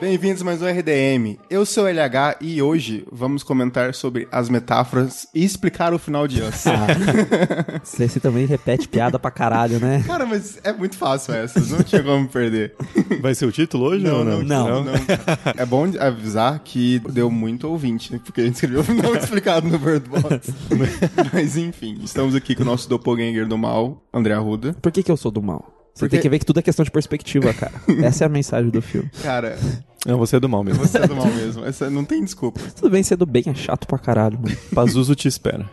bem-vindos a mais um RDM. Eu sou o LH e hoje vamos comentar sobre as metáforas e explicar o final de Us. Você, você também repete piada pra caralho, né? Cara, mas é muito fácil essa, não tinha como perder. Vai ser o título hoje ou não? Não. Não. É bom avisar que deu muito ouvinte, né? Porque a gente escreveu o final explicado no Bird Box. Mas enfim, estamos aqui com o nosso doppelganger do mal, André Arruda. Por que, que eu sou do mal? Você Porque- tem que ver que tudo é questão de perspectiva, cara. Essa é a mensagem do filme. Cara, Não, você é do mal mesmo. você é do mal mesmo. Essa não tem desculpa. Tudo bem, ser do bem é chato pra caralho, mano. Pazuzu te espera.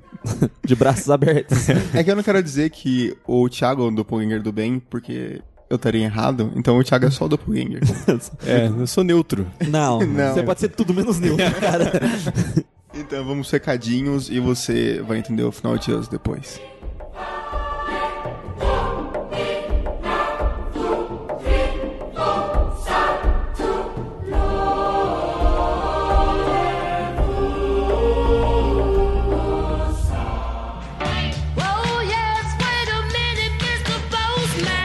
De braços abertos. É que eu não quero dizer que o Thiago é o doppelganger do bem, porque eu estaria errado. Então o Thiago é só o doppelganger. É, eu sou neutro. Não, Não. você pode ser tudo menos neutro, cara. Então vamos recadinhos e você vai entender o final de Us depois.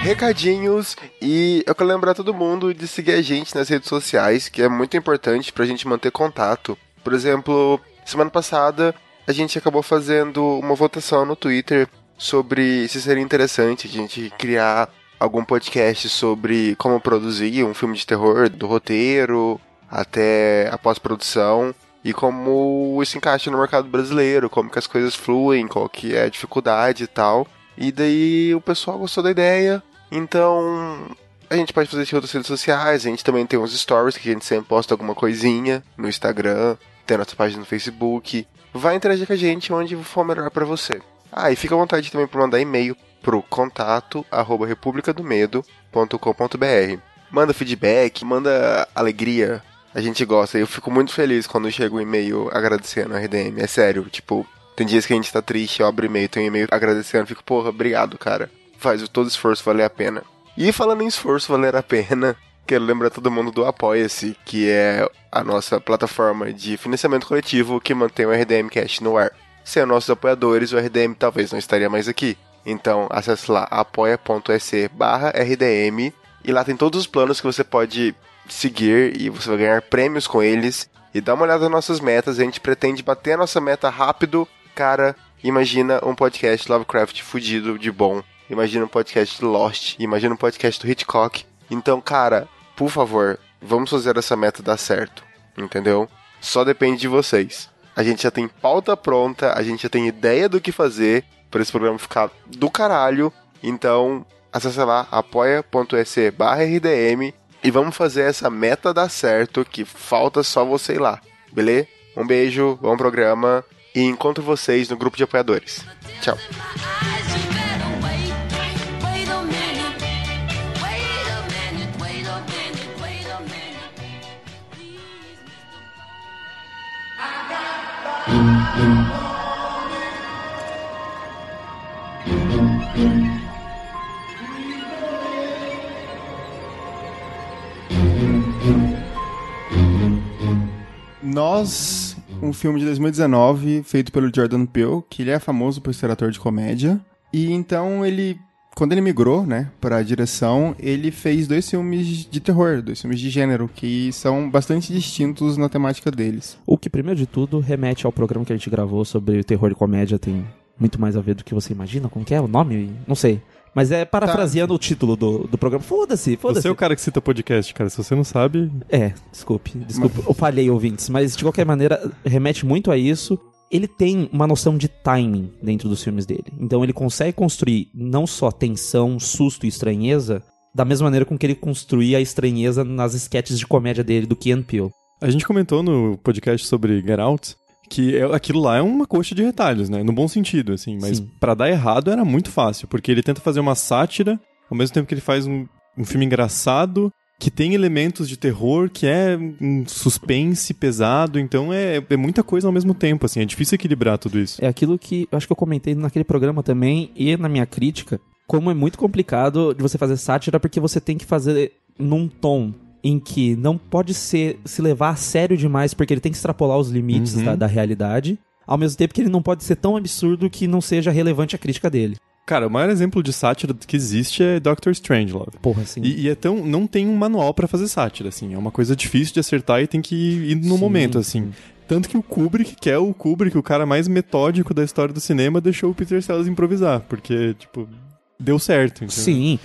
Recadinhos e eu quero lembrar todo mundo de seguir a gente nas redes sociais, que é muito importante pra gente manter contato. Por exemplo, semana passada a gente acabou fazendo uma votação no Twitter sobre se seria interessante a gente criar algum podcast sobre como produzir um filme de terror, do roteiro até a pós-produção e como isso encaixa no mercado brasileiro, como que as coisas fluem, qual que é a dificuldade e tal. E daí o pessoal gostou da ideia, então a gente pode fazer isso em outras redes sociais, a gente também tem uns stories que a gente sempre posta alguma coisinha no Instagram, tem a nossa página no Facebook. Vai interagir com a gente onde for melhor pra você. Ah, e fica à vontade também para mandar e-mail pro contato arroba republicadomedo.com.br. Manda feedback, manda alegria. A gente gosta. Eu fico muito feliz quando chega um e-mail agradecendo a RDM. É sério, tipo, tem dias que a gente tá triste, eu abro e-mail, tem um e-mail agradecendo, fico, porra, obrigado, cara. Faz todo esforço valer a pena. E falando em esforço valer a pena, quero lembrar todo mundo do Apoia-se, que é a nossa plataforma de financiamento coletivo que mantém o RDM Cash no ar. Sem os nossos apoiadores, o RDM talvez não estaria mais aqui. Então, acesse lá apoia.se barra RDM e lá tem todos os planos que você pode seguir e você vai ganhar prêmios com eles. E dá uma olhada nas nossas metas, a gente pretende bater a nossa meta rápido. Cara, imagina um podcast Lovecraft fudido de bom. Imagina um podcast Lost, imagina um podcast do Hitchcock. Então, cara, por favor, vamos fazer essa meta dar certo, entendeu? Só depende de vocês. A gente já tem pauta pronta, a gente já tem ideia do que fazer para esse programa ficar do caralho. Então, acesse lá apoia.se RDM e vamos fazer essa meta dar certo, que falta só você ir lá, beleza? Um beijo, bom programa e encontro vocês no grupo de apoiadores. Tchau. Nós, um filme de 2019 feito pelo Jordan Peele, que ele é famoso por ser ator de comédia. E então ele, quando ele migrou, né, para a direção, ele fez dois filmes de terror, dois filmes de gênero, que são bastante distintos na temática deles. O que, primeiro de tudo, remete ao programa que a gente gravou sobre terror e comédia. Tem muito mais a ver do que você imagina. Como que é o nome? Não sei. Mas é parafraseando o título do, do programa. Foda-se, foda-se. Você é o cara que cita podcast, cara. Se você não sabe, É, desculpe, desculpe, eu falhei, ouvintes, mas de qualquer maneira, remete muito a isso. Ele tem uma noção de timing dentro dos filmes dele. Então ele consegue construir não só tensão, susto e estranheza, da mesma maneira com que ele construía a estranheza nas sketches de comédia dele do Key and Peele. a gente comentou no podcast sobre Get Out que é- aquilo lá é uma coxa de retalhos, né? No bom sentido, assim. Mas pra dar errado era muito fácil, porque ele tenta fazer uma sátira, ao mesmo tempo que ele faz um, um filme engraçado, que tem elementos de terror, que é um suspense pesado, então é, é muita coisa ao mesmo tempo, assim, é difícil equilibrar tudo isso. É aquilo que eu acho que eu comentei naquele programa também e na minha crítica, como é muito complicado de você fazer sátira porque você tem que fazer num tom em que não pode ser se levar a sério demais porque ele tem que extrapolar os limites Uhum. da, da realidade, ao mesmo tempo que ele não pode ser tão absurdo que não seja relevante a crítica dele. Cara, o maior exemplo de sátira que existe é Doctor Strangelove. Porra, assim. E, e é tão, não tem um manual pra fazer sátira, assim. É uma coisa difícil de acertar e tem que ir no Sim, momento, assim. sim. Tanto que o Kubrick, que é o Kubrick, o cara mais metódico da história do cinema, deixou o Peter Sellers improvisar, porque, tipo, deu certo. entendeu? Sim,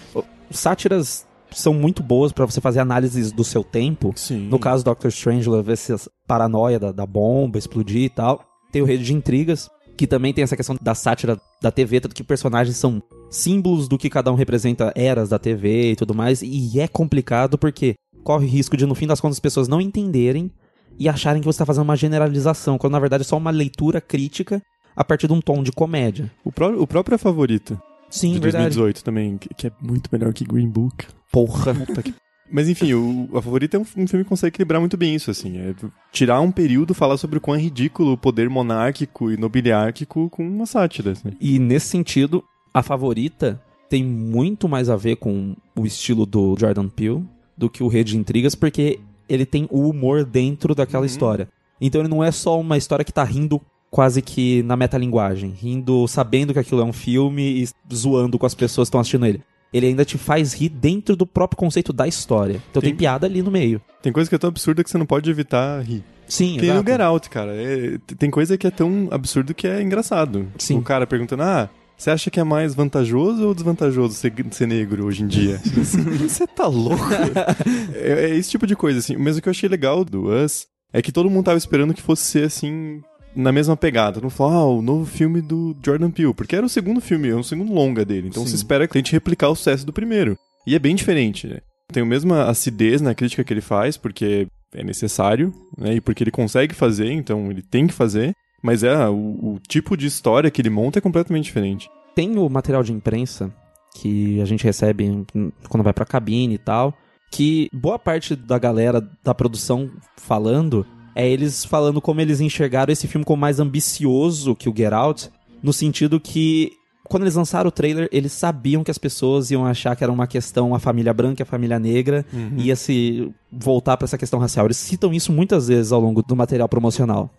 sátiras são muito boas pra você fazer análises do seu tempo. Sim. No caso do Doctor Strange, essa paranoia da, da bomba explodir e tal. Tem o Rede de Intrigas, que também tem essa questão da sátira da TV, tanto que personagens são símbolos do que cada um representa, eras da TV e tudo mais. E é complicado porque corre risco de, no fim das contas, as pessoas não entenderem e acharem que você está fazendo uma generalização, quando na verdade é só uma leitura crítica a partir de um tom de comédia. O, pró o próprio é favorito, Sim, de verdade. 2018 também, que, que é muito melhor que Green Book. Porra. Puta que- Mas enfim, o, a favorita é um, um filme que consegue equilibrar muito bem isso, assim. É tirar um período, falar sobre o quão é ridículo o poder monárquico e nobiliárquico com uma sátira, assim. E nesse sentido, a favorita tem muito mais a ver com o estilo do Jordan Peele do que o Rede de Intrigas, porque ele tem o humor dentro daquela história. Então ele não é só uma história que tá rindo quase que na metalinguagem, rindo sabendo que aquilo é um filme e zoando com as pessoas que estão assistindo ele. Ele ainda te faz rir dentro do próprio conceito da história. Então tem, Tem- piada ali no meio. Tem coisa que é tão absurda que você não pode evitar rir. Sim, Tem no exato. Get Out, cara. É- tem coisa que é tão absurdo que é engraçado. Sim. O cara perguntando, ah, você acha que é mais vantajoso ou desvantajoso ser, ser negro hoje em dia? Você tá louco? é, é esse tipo de coisa, assim. Mas o que eu achei legal do Us é que todo mundo tava esperando que fosse ser, assim, na mesma pegada. Não falou, ah, o novo filme do Jordan Peele. Porque era o segundo filme, é o segundo longa dele. Então Sim. se espera que tente replicar o sucesso do primeiro. E é bem diferente, né? Tem a mesma acidez na crítica que ele faz, porque é necessário, né? E porque ele consegue fazer, então ele tem que fazer. Mas é o, o tipo de história que ele monta é completamente diferente. tem o material de imprensa que a gente recebe quando vai pra cabine e tal, que boa parte da galera da produção falando é eles falando como eles enxergaram esse filme como mais ambicioso que o Get Out, no sentido que quando eles lançaram o trailer, eles sabiam que as pessoas iam achar que era uma questão a família branca e a família negra, ia se voltar pra essa questão racial. Eles citam isso muitas vezes ao longo do material promocional.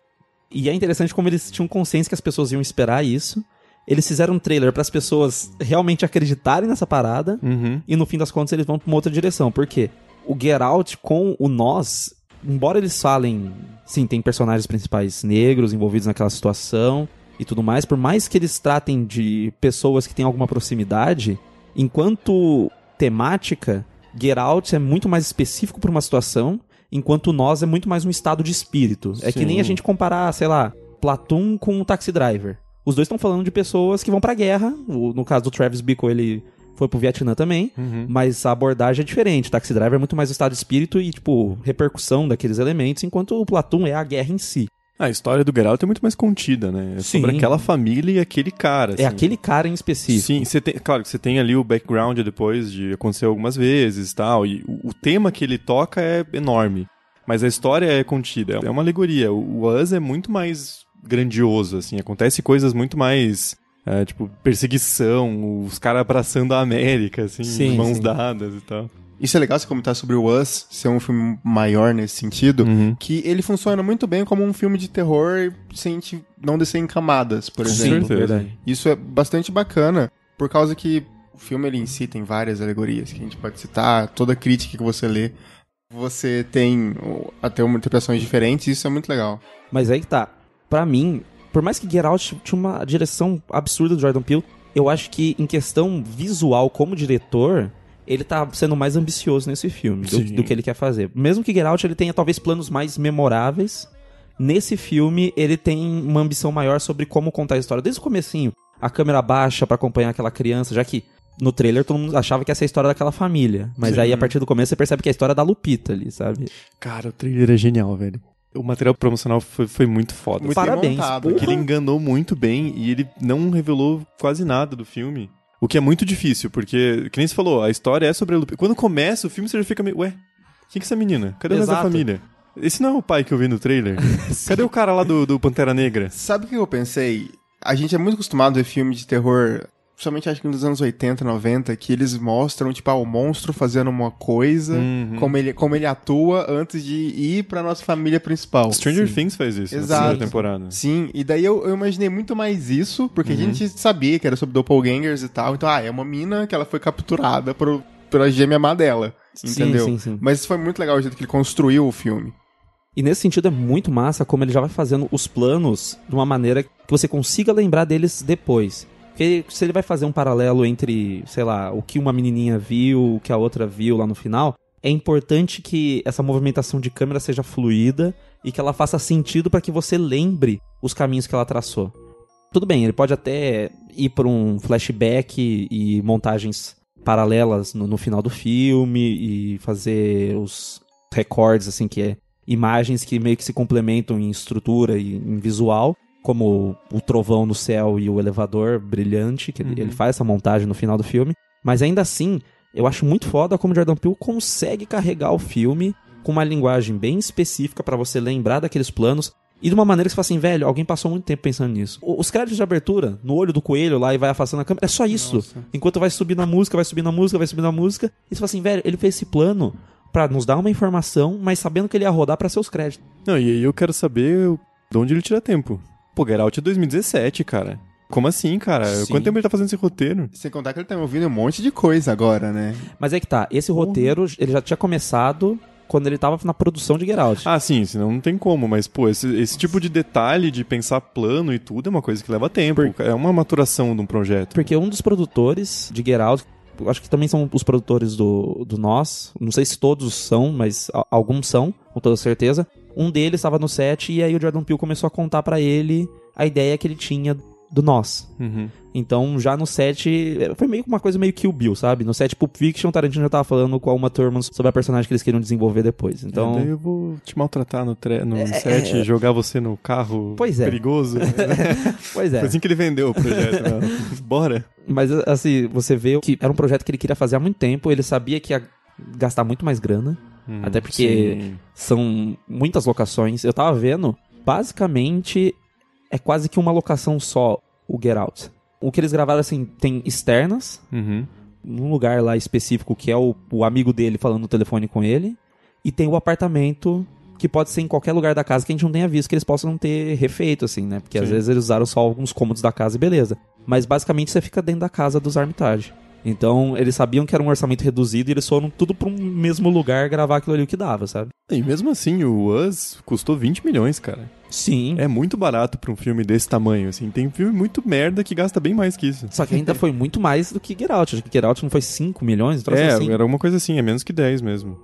E é interessante como eles tinham consciência que as pessoas iam esperar isso. Eles fizeram um trailer para as pessoas realmente acreditarem nessa parada. Uhum. E no fim das contas eles vão pra uma outra direção. Por quê? O Get Out com o Nós, embora eles falem. Sim, tem personagens principais negros envolvidos naquela situação e tudo mais. Por mais que eles tratem de pessoas que têm alguma proximidade, enquanto temática, Get Out é muito mais específico para uma situação. Enquanto Nós é muito mais um estado de espírito. É que Sim. nem a gente comparar, sei lá, Platoon com o Taxi Driver. Os dois estão falando de pessoas que vão pra guerra. O- no caso do Travis Bickle, ele foi pro Vietnã também. Uhum. Mas a abordagem é diferente. Taxi Driver é muito mais o estado de espírito e, tipo, repercussão daqueles elementos, enquanto o Platoon é a guerra em si. A história do Get Out é muito mais contida, né? É sobre aquela família e aquele cara. É assim. aquele cara em específico. Sim, você tem, claro que você tem ali o background depois de acontecer algumas vezes e tal, e o, o tema que ele toca é enorme, mas a história é contida, é uma alegoria. O, o Us é muito mais grandioso, assim, acontece coisas muito mais, é, tipo, perseguição, os caras abraçando a América, assim, Sim, de mãos sim. dadas e tal. Isso é legal você comentar sobre o Us, ser um filme maior nesse sentido, Uhum. que ele funciona muito bem como um filme de terror sem te não descer em camadas, por Com exemplo. certeza. verdade. Isso é bastante bacana, por causa que o filme ele em si tem várias alegorias que a gente pode citar, toda crítica que você lê, você tem até uma interpretações diferentes, isso é muito legal. Mas aí que tá. Pra mim, por mais que Get Out tinha uma direção absurda do Jordan Peele, eu acho que em questão visual como diretor, ele tá sendo mais ambicioso nesse filme do, do que ele quer fazer. Mesmo que Get Out ele tenha talvez planos mais memoráveis, nesse filme ele tem uma ambição maior sobre como contar a história. Desde o comecinho, a câmera baixa pra acompanhar aquela criança, já que no trailer todo mundo achava que essa é a história daquela família. Mas Sim. aí a partir do começo você percebe que é a história da Lupita ali, sabe? Cara, o trailer é genial, velho. O material promocional foi, foi muito foda. Muito Parabéns. Porque ele enganou muito bem e ele não revelou quase nada do filme. O que é muito difícil, porque, que nem você falou, a história é sobre a Lupita. Quando começa o filme, você já fica meio, ué, quem que é essa menina? Cadê o resto da família? Esse não é o pai que eu vi no trailer? Cadê o cara lá do, do Pantera Negra? Sabe o que eu pensei? A gente é muito acostumado a ver filme de terror, principalmente acho que nos anos 80, 90, que eles mostram, tipo, ah, o monstro fazendo uma coisa, Uhum. como, ele, como ele atua antes de ir pra nossa família principal. Stranger Sim. Things faz isso Exato. na primeira temporada. Sim, e daí eu, eu imaginei muito mais isso, porque Uhum. a gente sabia que era sobre doppelgangers e tal. Então, ah, é uma mina que ela foi capturada por, pela gêmea má dela. Entendeu? Sim, sim, sim. Mas foi muito legal o jeito que ele construiu o filme. E nesse sentido é muito massa como ele já vai fazendo os planos de uma maneira que você consiga lembrar deles depois. Porque se ele vai fazer um paralelo entre, sei lá, o que uma menininha viu, o que a outra viu lá no final, é importante que essa movimentação de câmera seja fluida e que ela faça sentido para que você lembre os caminhos que ela traçou. Tudo bem, ele pode até ir por um flashback e montagens paralelas no, no final do filme e fazer os recordes, assim, que é imagens que meio que se complementam em estrutura e em visual, como o trovão no céu e o elevador brilhante, que ele, ele faz essa montagem no final do filme. Mas ainda assim, eu acho muito foda como Jordan Peele consegue carregar o filme com uma linguagem bem específica pra você lembrar daqueles planos e de uma maneira que você fala assim, velho, alguém passou muito tempo pensando nisso. Os créditos de abertura, no olho do coelho lá e vai afastando a câmera, é só isso. Enquanto vai subindo a música, vai subindo a música, vai subindo a música. E você fala assim, velho, ele fez esse plano pra nos dar uma informação, mas sabendo que ele ia rodar pra seus créditos. Não, e aí eu quero saber de onde ele tira tempo. Pô, Get Out é 2017, cara. Como assim, cara? Sim. Quanto tempo ele tá fazendo esse roteiro? Sem contar que ele tá me ouvindo um monte de coisa agora, né? Mas é que tá, esse roteiro, ele já tinha começado quando ele tava na produção de Get Out. Ah, sim, senão não tem como, mas, pô, esse, esse tipo de detalhe de pensar plano e tudo é uma coisa que leva tempo. É uma maturação de um projeto. Porque um dos produtores de Get Out, eu acho que também são os produtores do, do Nós, não sei se todos são, mas alguns são, com toda certeza. Um deles estava no set e aí o Jordan Peele começou a contar pra ele a ideia que ele tinha do Nós. Uhum. Então, já no set, foi meio que uma coisa meio Kill Bill, sabe? No set Pulp Fiction, Tarantino já tava falando com a Uma Thurman sobre a personagem que eles queriam desenvolver depois. Então... Daí eu vou te maltratar no, tre... no set, jogar você no carro Pois é. perigoso. pois é. Foi assim que ele vendeu o projeto. né? Bora. Mas, assim, você vê que era um projeto que ele queria fazer há muito tempo, ele sabia que ia gastar muito mais grana, Hum, até porque sim. são muitas locações. Eu tava vendo, basicamente, é quase que uma locação só, o Get Out. O que eles gravaram, assim, tem externas, Uhum. num lugar lá específico que é o, o amigo dele falando no telefone com ele, e tem o apartamento que pode ser em qualquer lugar da casa que a gente não tenha visto que eles possam ter refeito, assim, né? Porque às Sim. vezes eles usaram só alguns cômodos da casa e beleza. Mas basicamente você fica dentro da casa dos Armitage. Então eles sabiam que era um orçamento reduzido e eles foram tudo pra um mesmo lugar gravar aquilo ali o que dava, sabe? E mesmo assim, o Us custou 20 milhões, cara. Sim. É muito barato pra um filme desse tamanho, assim. Tem filme muito merda que gasta bem mais que isso. Só que ainda foi muito mais do que Get Out. Acho que Get Out não foi 5 milhões? troço É, assim. era uma coisa assim, é menos que 10 mesmo.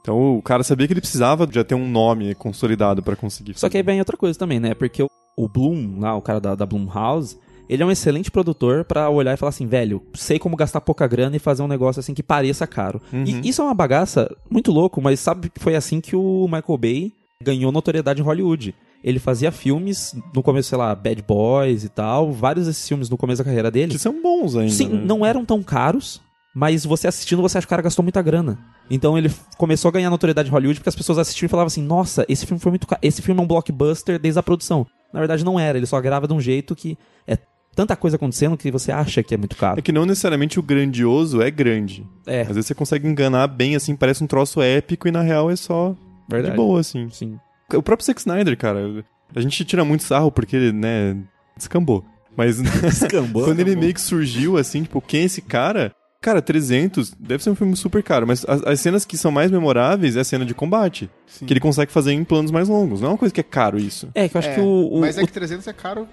Então o cara sabia que ele precisava já ter um nome consolidado pra conseguir. Só que aí fazer. vem outra coisa também, né? Porque o, Bloom, lá, o cara da, da Blumhouse, ele é um excelente produtor pra olhar e falar assim, velho, sei como gastar pouca grana e fazer um negócio assim que pareça caro. Uhum. E isso é uma bagaça muito louco, mas sabe que foi assim que o Michael Bay ganhou notoriedade em Hollywood. Ele fazia filmes, no começo, sei lá, Bad Boys e tal, vários desses filmes no começo da carreira dele. Que são bons ainda. Sim, né? não eram tão caros, mas você assistindo, você acha que o cara gastou muita grana. Então ele começou a ganhar notoriedade em Hollywood porque as pessoas assistiam e falavam assim: nossa, esse filme foi muito caro. Esse filme é um blockbuster desde a produção. Na verdade, não era, ele só grava de um jeito que é tanta coisa acontecendo que você acha que é muito caro. É que não necessariamente o grandioso é grande. É, Às vezes você consegue enganar bem, assim, parece um troço épico e na real é só verdade. de boa, assim. Sim. O próprio Zack Snyder, cara, a gente tira muito sarro porque ele, né, descambou. Mas Descambou. quando ele meio que surgiu, assim, tipo, quem é esse cara? Cara, 300 deve ser um filme super caro, mas as, as cenas que são mais memoráveis é a cena de combate. Que ele consegue fazer em planos mais longos. Não é uma coisa que é caro isso. É, que eu acho É, que o. o mas é que 300 é caro.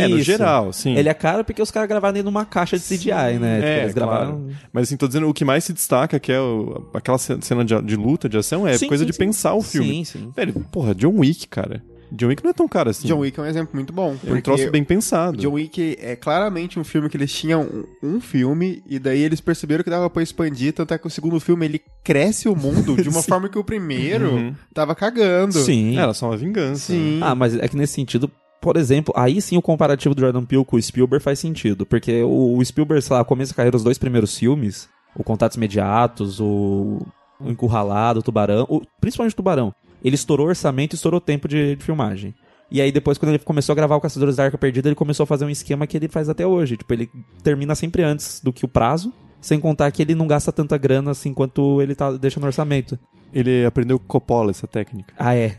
É, no isso. geral, sim. Ele é caro porque os caras gravaram ele numa caixa de CGI, né? Tipo, É, eles gravaram. claro. Mas assim, tô dizendo, o que mais se destaca, que é o- aquela ce- cena de, de luta, de ação, é Sim, coisa sim, de sim. pensar o filme. Sim, sim. Velho, porra, John Wick, cara. John Wick não é tão caro assim. John Wick é um exemplo muito bom. é um troço bem pensado. John Wick é claramente um filme que eles tinham um, um filme e daí eles perceberam que dava pra expandir, tanto é que o segundo filme ele cresce o mundo de uma forma que o primeiro Uhum. tava cagando. Sim. É, Era só uma vingança. Sim. Ah, mas é que nesse sentido, Por exemplo, aí sim o comparativo do Jordan Peele com o Spielberg faz sentido, porque o, o Spielberg, sei lá, começa a carreira os dois primeiros filmes, o Contatos Imediatos, o, o Encurralado, o Tubarão, o- principalmente o Tubarão, ele estourou orçamento e estourou tempo de, de filmagem. E aí depois, quando ele começou a gravar o Caçadores da Arca Perdida, ele começou a fazer um esquema que ele faz até hoje. Tipo, ele termina sempre antes do que o prazo, sem contar que ele não gasta tanta grana assim quanto ele tá deixando no orçamento. Ele aprendeu com Coppola essa técnica. Ah, é.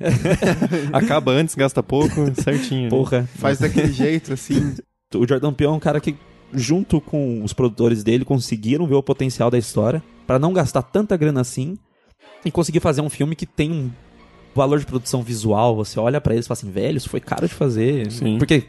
Acaba antes, gasta pouco, certinho. né? Porra. Faz daquele jeito, assim. O Jordan Peele é um cara que, junto com os produtores dele, conseguiram ver o potencial da história pra não gastar tanta grana assim e conseguir fazer um filme que tem um valor de produção visual. Você olha pra eles e fala assim, velho, isso foi caro de fazer. Sim. Porque,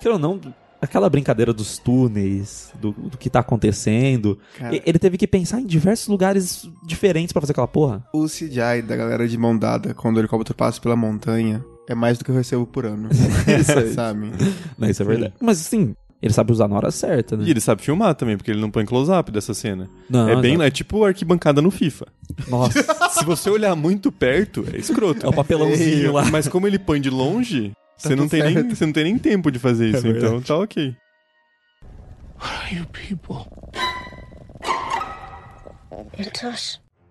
queira ou não, aquela brincadeira dos túneis, do, do que tá acontecendo, Cara, ele teve que pensar em diversos lugares diferentes pra fazer aquela porra. o CGI da galera de mão dada, quando o helicóptero passa pela montanha, é mais do que eu recebo por ano. Isso aí. Sabe? Não, isso é verdade. Mas assim, ele sabe usar na hora certa, né? E ele sabe filmar também, porque ele não põe close-up dessa cena. Não, é bem, não. é tipo arquibancada no FIFA. Nossa, Se você olhar muito perto, é escroto. é o papelãozinho lá. Mas como ele põe de longe, você, tudo não tem nem, você não tem nem tempo de fazer isso, verdade. então tá ok.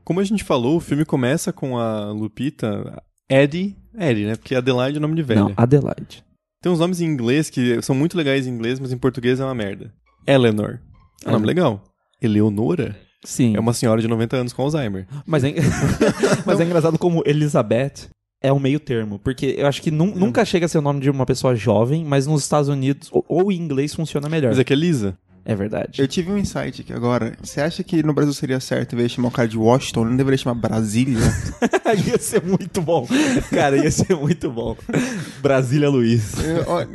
Como a gente falou, o filme começa com a Lupita, Eddie, Eddie, né? Porque Adelaide é nome de velha. Não, Adelaide. Tem uns nomes em inglês que são muito legais em inglês, mas em português é uma merda. Eleanor. É um nome Eleanor. legal. Eleonora Sim. é uma senhora de 90 anos com Alzheimer. Mas, é... Mas é engraçado como Elizabeth é um meio termo. Porque eu acho que nun- nunca chega a ser o nome de uma pessoa jovem, mas nos Estados Unidos, ou, ou em inglês, funciona melhor. Mas é que é Lisa. É verdade. Eu tive um insight aqui agora. Você acha que no Brasil seria certo, em vez de chamar o cara de Washington, não deveria chamar Brasília? ia ser muito bom. Cara, ia ser muito bom. Brasília Luiz. Eu- ó,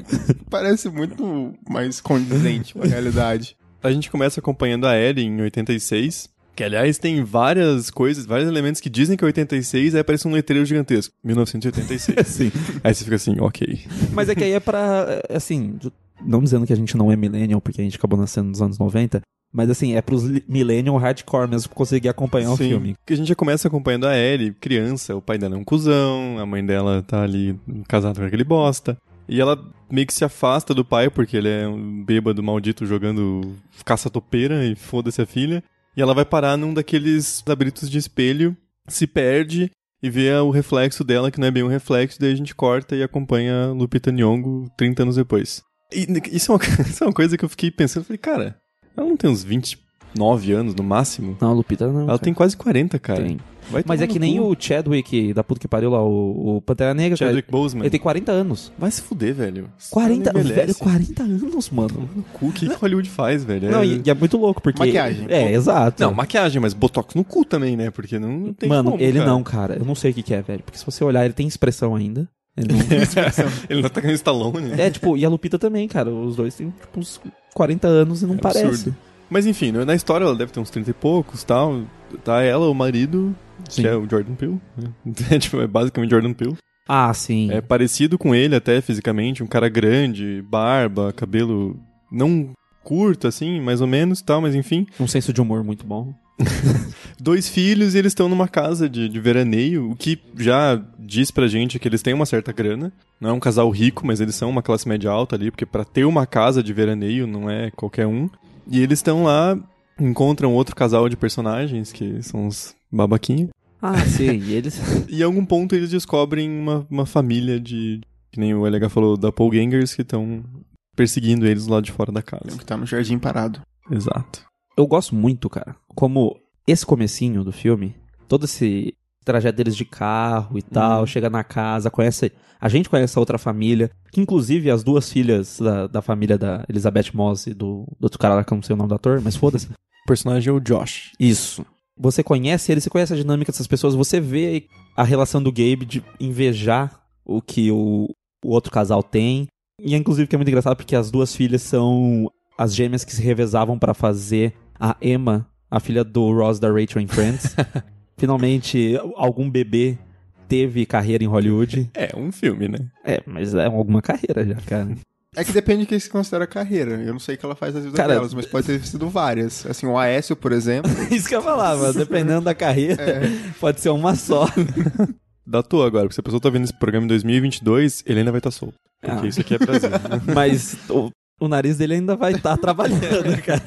Parece muito mais condizente com a realidade. A gente começa acompanhando a Ellie em 86. Que, aliás, tem várias coisas, vários elementos que dizem que é 86, aí aparece um letreiro gigantesco. 1986. Sim. aí você fica assim, ok. Mas é que aí é pra. é, Assim, não dizendo que a gente não é millennial, porque a gente acabou nascendo nos anos 90. Mas assim, é pros millennial hardcore mesmo conseguir acompanhar o Sim, filme. Porque a gente já começa acompanhando a Ellie, criança, o pai dela é um cuzão, a mãe dela tá ali casada com aquele bosta. E ela meio que se afasta do pai, porque ele é um bêbado maldito jogando caça-topeira e foda-se a filha. E ela vai parar num daqueles labirintos de espelho, se perde e vê o reflexo dela, que não é bem um reflexo, daí a gente corta e acompanha Lupita Nyong'o 30 anos depois. E isso é uma, isso é uma coisa que eu fiquei pensando, falei, cara, ela não tem uns 29 anos no máximo? Não, Lupita não. Ela cara. tem quase 40, cara. Tem. Vai Mas é que no nem cu. o Chadwick, da puta que pariu lá, o, o Pantera Negra, cara. Chadwick Boseman. Ele tem 40 anos. Vai se fuder, velho. Esse 40, cara não envelhece. velho, 40 anos, mano. Cu, o que que Hollywood faz, velho? Não, É- e, e é muito louco, porque... Maquiagem. É, exato. Não, maquiagem, mas botox no cu também, né? Porque não, não tem Mano, como, ele cara. não, cara. Eu não sei o que, que é, velho. Porque se você olhar, ele tem expressão ainda. Ele não... ele não tá ganhando Stallone. é, tipo, e a Lupita também, cara. Os dois têm, tipo, uns 40 anos e não É parece. absurdo. Mas enfim, na história ela deve ter uns 30 e poucos tal. Tá ela, o marido, Sim. que é o Jordan Peele. né? É, tipo, é basicamente Jordan Peele. Ah, sim. É parecido com ele até fisicamente, um cara grande, barba, cabelo não curto assim, mais ou menos tal, mas enfim. Um senso de humor muito bom. dois filhos e eles estão numa casa de, de veraneio, o que já diz pra gente que eles têm uma certa grana. Não é um casal rico, mas eles são uma classe média alta ali, porque pra ter uma casa de veraneio não é qualquer um. E eles estão lá, encontram outro casal de personagens, que são os babaquinhos. Ah, sim. E eles... E em algum ponto eles descobrem uma, uma família de. Que nem o LH falou, doppelgangers, que estão perseguindo eles lá de fora da casa. Que tá no jardim parado. Exato. Eu gosto muito, cara, como esse comecinho do filme, todo esse trajeto deles de carro e tal, chega na casa, conhece. A gente conhece a outra família, que inclusive as duas filhas da, da família da Elizabeth Moss e do, do outro cara lá que eu não sei o nome do ator, mas foda-se. O personagem é o Josh. Isso. Você conhece ele, você conhece a dinâmica dessas pessoas, você vê a relação do Gabe de invejar o que o, o outro casal tem. E é inclusive que é muito engraçado porque as duas filhas são as gêmeas que se revezavam pra fazer a Emma, a filha do Ross da Rachel em Friends. Finalmente, algum bebê teve carreira em Hollywood. É, um filme, né? É, mas é alguma carreira já, cara. É que depende do que se considera carreira. Eu não sei o que ela faz nas vidas Cara- delas, mas pode ter sido várias. Assim, o Aécio, por exemplo. Isso que eu falava, dependendo da carreira, pode ser uma só. Datou agora, porque se a pessoa tá vendo esse programa em 2022, ele ainda vai estar solto. Porque Ah. isso aqui é Brasil. Mas o, o nariz dele ainda vai estar trabalhando, cara.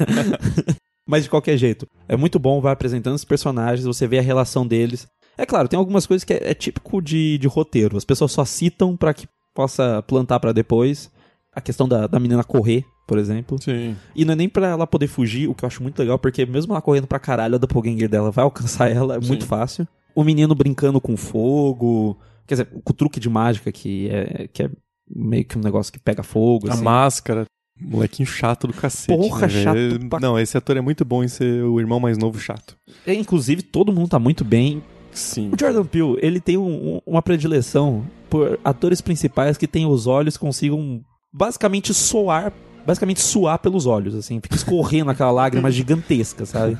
Mas de qualquer jeito, é muito bom, vai apresentando os personagens, você vê a relação deles. É claro, tem algumas coisas que é, é típico de, de roteiro. As pessoas só citam pra que possa plantar pra depois. A questão da, da menina correr, por exemplo. Sim. E não é nem pra ela poder fugir, o que eu acho muito legal, porque mesmo ela correndo pra caralho, a doppelganger dela vai alcançar ela, é muito fácil. O menino brincando com fogo, quer dizer, com o truque de mágica, que é, que é meio que um negócio que pega fogo, A assim. máscara. Molequinho chato do cacete. Porra, né, velho? chato pra- Não, esse ator é muito bom em ser o irmão mais novo chato. É, inclusive, todo mundo tá muito bem. Sim. O Jordan Peele, ele tem um- uma predileção por atores principais que têm os olhos consigam basicamente soar, basicamente suar pelos olhos, assim, fica escorrendo aquela lágrima gigantesca, sabe?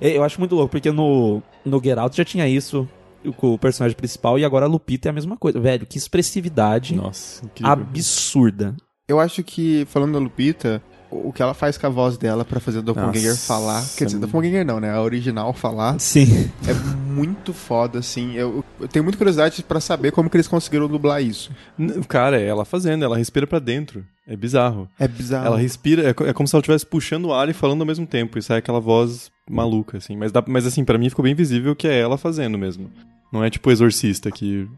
É, Eu acho muito louco, porque no, no Get Out já tinha isso com o personagem principal e agora a Lupita é a mesma coisa. Velho, que expressividade Nossa, absurda. Eu acho que, falando da Lupita, o que ela faz com a voz dela pra fazer a Doppelganger Nossa. falar. Quer dizer, Doppelganger não, né? A original falar. Sim. É muito foda, assim. Eu, eu tenho muita curiosidade pra saber como que eles conseguiram dublar isso. Cara, é ela fazendo, ela respira pra dentro. É bizarro. É bizarro. Ela respira, é, é como se ela estivesse puxando o ar e falando ao mesmo tempo. E sai aquela voz maluca, assim. Mas, dá- mas assim, pra mim ficou bem visível que é ela fazendo mesmo. Não é tipo o exorcista que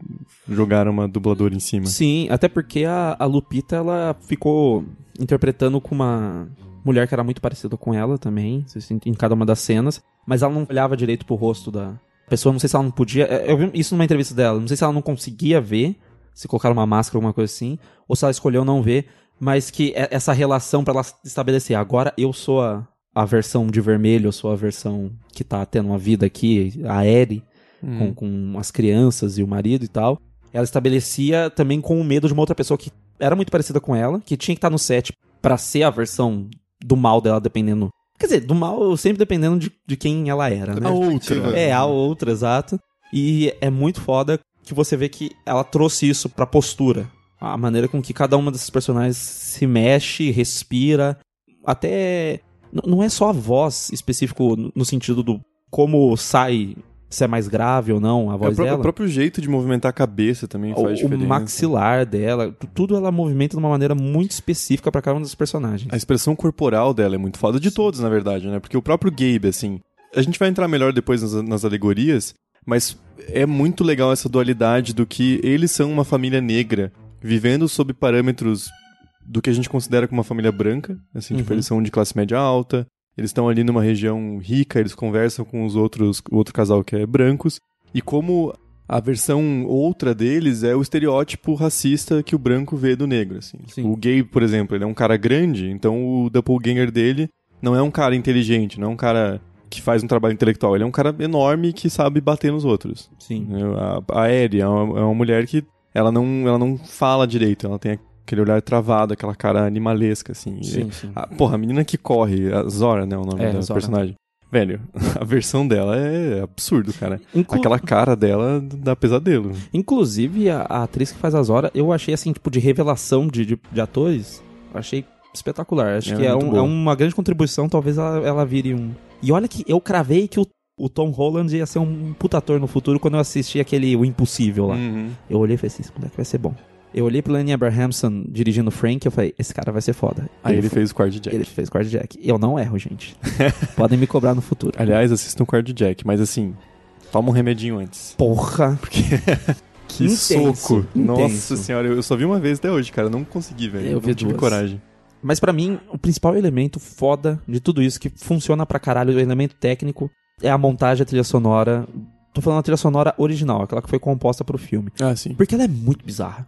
jogaram uma dubladora em cima. Sim, até porque a, a Lupita, ela ficou interpretando com uma mulher que era muito parecida com ela também, em cada uma das cenas, mas ela não olhava direito pro rosto da pessoa, não sei se ela não podia, é, eu vi isso numa entrevista dela, não sei se ela não conseguia ver, se colocar uma máscara ou alguma coisa assim, ou se ela escolheu não ver, mas que é- essa relação pra ela estabelecer, agora eu sou a, a versão de vermelho, eu sou a versão que tá tendo uma vida aqui, a Eri, com, com as crianças e o marido e tal. Ela estabelecia também com o medo de uma outra pessoa que era muito parecida com ela, que tinha que estar no set pra ser a versão do mal dela, dependendo. Quer dizer, do mal sempre dependendo de, de quem ela era, né? A outra. É, a outra, exato. E é muito foda que você vê que ela trouxe isso pra postura. A maneira com que cada uma desses personagens se mexe, respira. Até. n- Não é só a voz específico no sentido do como sai, se é mais grave ou não a É, voz o, pró- dela. o próprio jeito de movimentar a cabeça também O, faz o diferença. maxilar dela, tu- tudo ela movimenta de uma maneira muito específica pra cada um dos personagens. A expressão corporal dela é muito foda de todos, na verdade, né? Porque o próprio Gabe, assim. A gente vai entrar melhor depois nas, nas alegorias, mas é muito legal essa dualidade do que eles são uma família negra, vivendo sob parâmetros do que a gente considera como uma família branca. Assim, tipo, Uhum. eles são de classe média alta, eles estão ali numa região rica, eles conversam com os outros, o outro casal que é brancos. E como a versão outra deles é o estereótipo racista que o branco vê do negro, assim. Sim. O Gabe, por exemplo, ele é um cara grande, então o doppelganger dele não é um cara inteligente, não é um cara que faz um trabalho intelectual, ele é um cara enorme que sabe bater nos outros. Sim. A, a Ellie é uma, é uma mulher que ela não, ela não fala direito, ela tem aquele olhar travado, aquela cara animalesca, assim. Sim, sim. A, porra, a menina que corre, a Zora, né, o nome É, da Zora. personagem. Velho, a versão dela é absurdo, cara. Inclu- Aquela cara dela dá pesadelo. Inclusive, a, a atriz que faz a Zora, eu achei assim, tipo, de revelação de, de, de atores, eu achei espetacular. Acho Ela que é é, um- é uma grande contribuição, talvez ela, ela vire um. E olha que eu cravei que o, o Tom Holland ia ser um puta ator no futuro quando eu assisti aquele O Impossível lá. Uhum. Eu olhei e falei assim, esse moleque vai ser bom. Eu olhei pro Lenny Abrahamson dirigindo Frank e eu falei, esse cara vai ser foda. Aí ele foi- fez o Quard Jack. Ele fez Guard Jack. Eu não erro, gente. Podem me cobrar no futuro. Aliás, assistam o Quard Jack, mas assim, toma um remedinho antes. Porra! Porque que Intenso, soco. Nossa intenso. senhora, eu só vi uma vez até hoje, cara. Não consegui, velho. Eu não vi tive duas. coragem. Mas pra mim, o principal elemento foda de tudo isso, que funciona pra caralho, o elemento técnico, é a montagem, a trilha sonora. Tô falando a trilha sonora original, aquela que foi composta pro filme. Ah, sim. Porque ela é muito bizarra.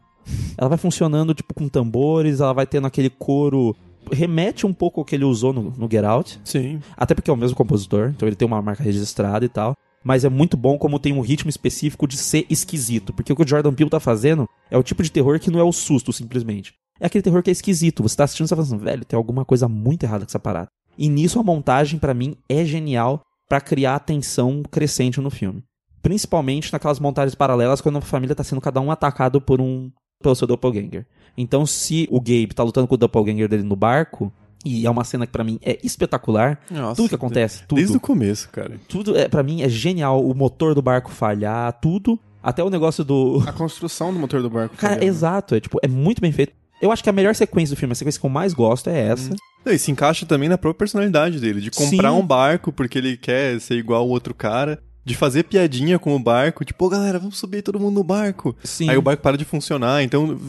Ela vai funcionando, tipo, com tambores, ela vai tendo aquele coro. Remete um pouco ao que ele usou no, no Get Out. Sim. Até porque é o mesmo compositor, então ele tem uma marca registrada e tal. Mas é muito bom como tem um ritmo específico de ser esquisito. Porque o que o Jordan Peele tá fazendo é o tipo de terror que não é o susto, simplesmente. É aquele terror que é esquisito. Você tá assistindo e você tá falando assim, velho, tem alguma coisa muito errada com essa parada. E nisso a montagem, pra mim, é genial pra criar tensão crescente no filme. Principalmente naquelas montagens paralelas quando a família tá sendo cada um atacado por um pelo seu doppelganger. Então, se o Gabe tá lutando com o doppelganger dele no barco, e é uma cena que pra mim é espetacular, Nossa, tudo que acontece, tudo, Desde o começo, cara. tudo é para mim é genial, o motor do barco falhar, tudo, até o negócio do A construção do motor do barco. Cara, ligado? exato, é tipo, é muito bem feito. Eu acho que a melhor sequência do filme, a sequência que eu mais gosto é essa. Não, e se encaixa também na própria personalidade dele, de comprar Sim. um barco porque ele quer ser igual o outro cara, de fazer piadinha com o barco, tipo, ô galera, vamos subir todo mundo no barco. Sim. Aí o barco para de funcionar, então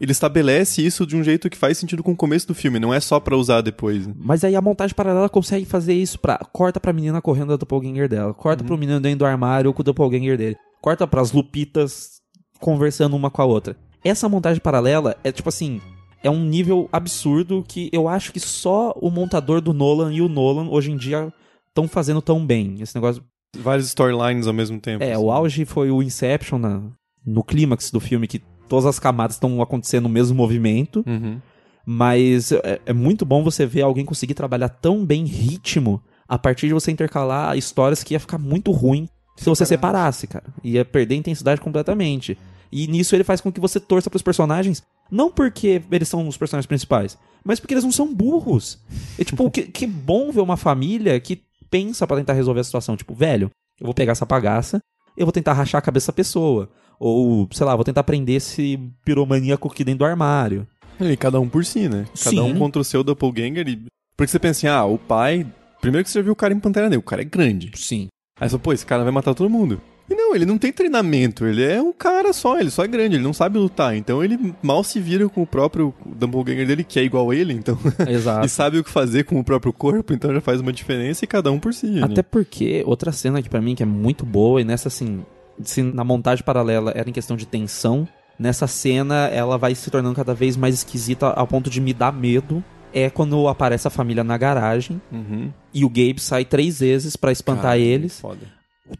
ele estabelece isso de um jeito que faz sentido com o começo do filme, não é só pra usar depois. né? Mas aí a montagem paralela consegue fazer isso pra. Corta pra menina correndo da doppelganger dela. Corta pro menino dentro do armário com o doppelganger dele. Corta pras lupitas conversando uma com a outra. Essa montagem paralela é tipo assim. É um nível absurdo que eu acho que só o montador do Nolan e o Nolan hoje em dia estão fazendo tão bem. Esse negócio. Vários storylines ao mesmo tempo. É, assim. o auge foi o Inception na, no clímax do filme, que todas as camadas estão acontecendo no mesmo movimento. Uhum. Mas é, é muito bom você ver alguém conseguir trabalhar tão bem ritmo a partir de você intercalar histórias que ia ficar muito ruim se você separasse, cara. Ia perder a intensidade completamente. E nisso ele faz com que você torça pros personagens, não porque eles são os personagens principais, mas porque eles não são burros. É tipo, que, que bom ver uma família que pensa pra tentar resolver a situação. Tipo, velho, eu vou pegar essa bagaça, eu vou tentar rachar a cabeça dessa pessoa. Ou, sei lá, vou tentar prender esse piromaníaco aqui dentro do armário. E cada um por si, né? Cada Sim. um contra o seu doppelganger. E... Porque você pensa assim, ah, o pai... Primeiro que você já viu o cara em Pantera Negra, o cara é grande. Sim. Aí você pô, esse cara vai matar todo mundo. E não, ele não tem treinamento, ele é um cara só, ele só é grande, ele não sabe lutar. Então ele mal se vira com o próprio doppelganger dele, que é igual a ele, então... Exato. e sabe o que fazer com o próprio corpo, então já faz uma diferença e cada um por si. né? Até porque, outra cena aqui pra mim que é muito boa, e nessa assim, se na montagem paralela era em questão de tensão, nessa cena ela vai se tornando cada vez mais esquisita ao ponto de me dar medo. É quando aparece a família na garagem Uhum. e o Gabe sai três vezes pra espantar Cara, eles. Foda.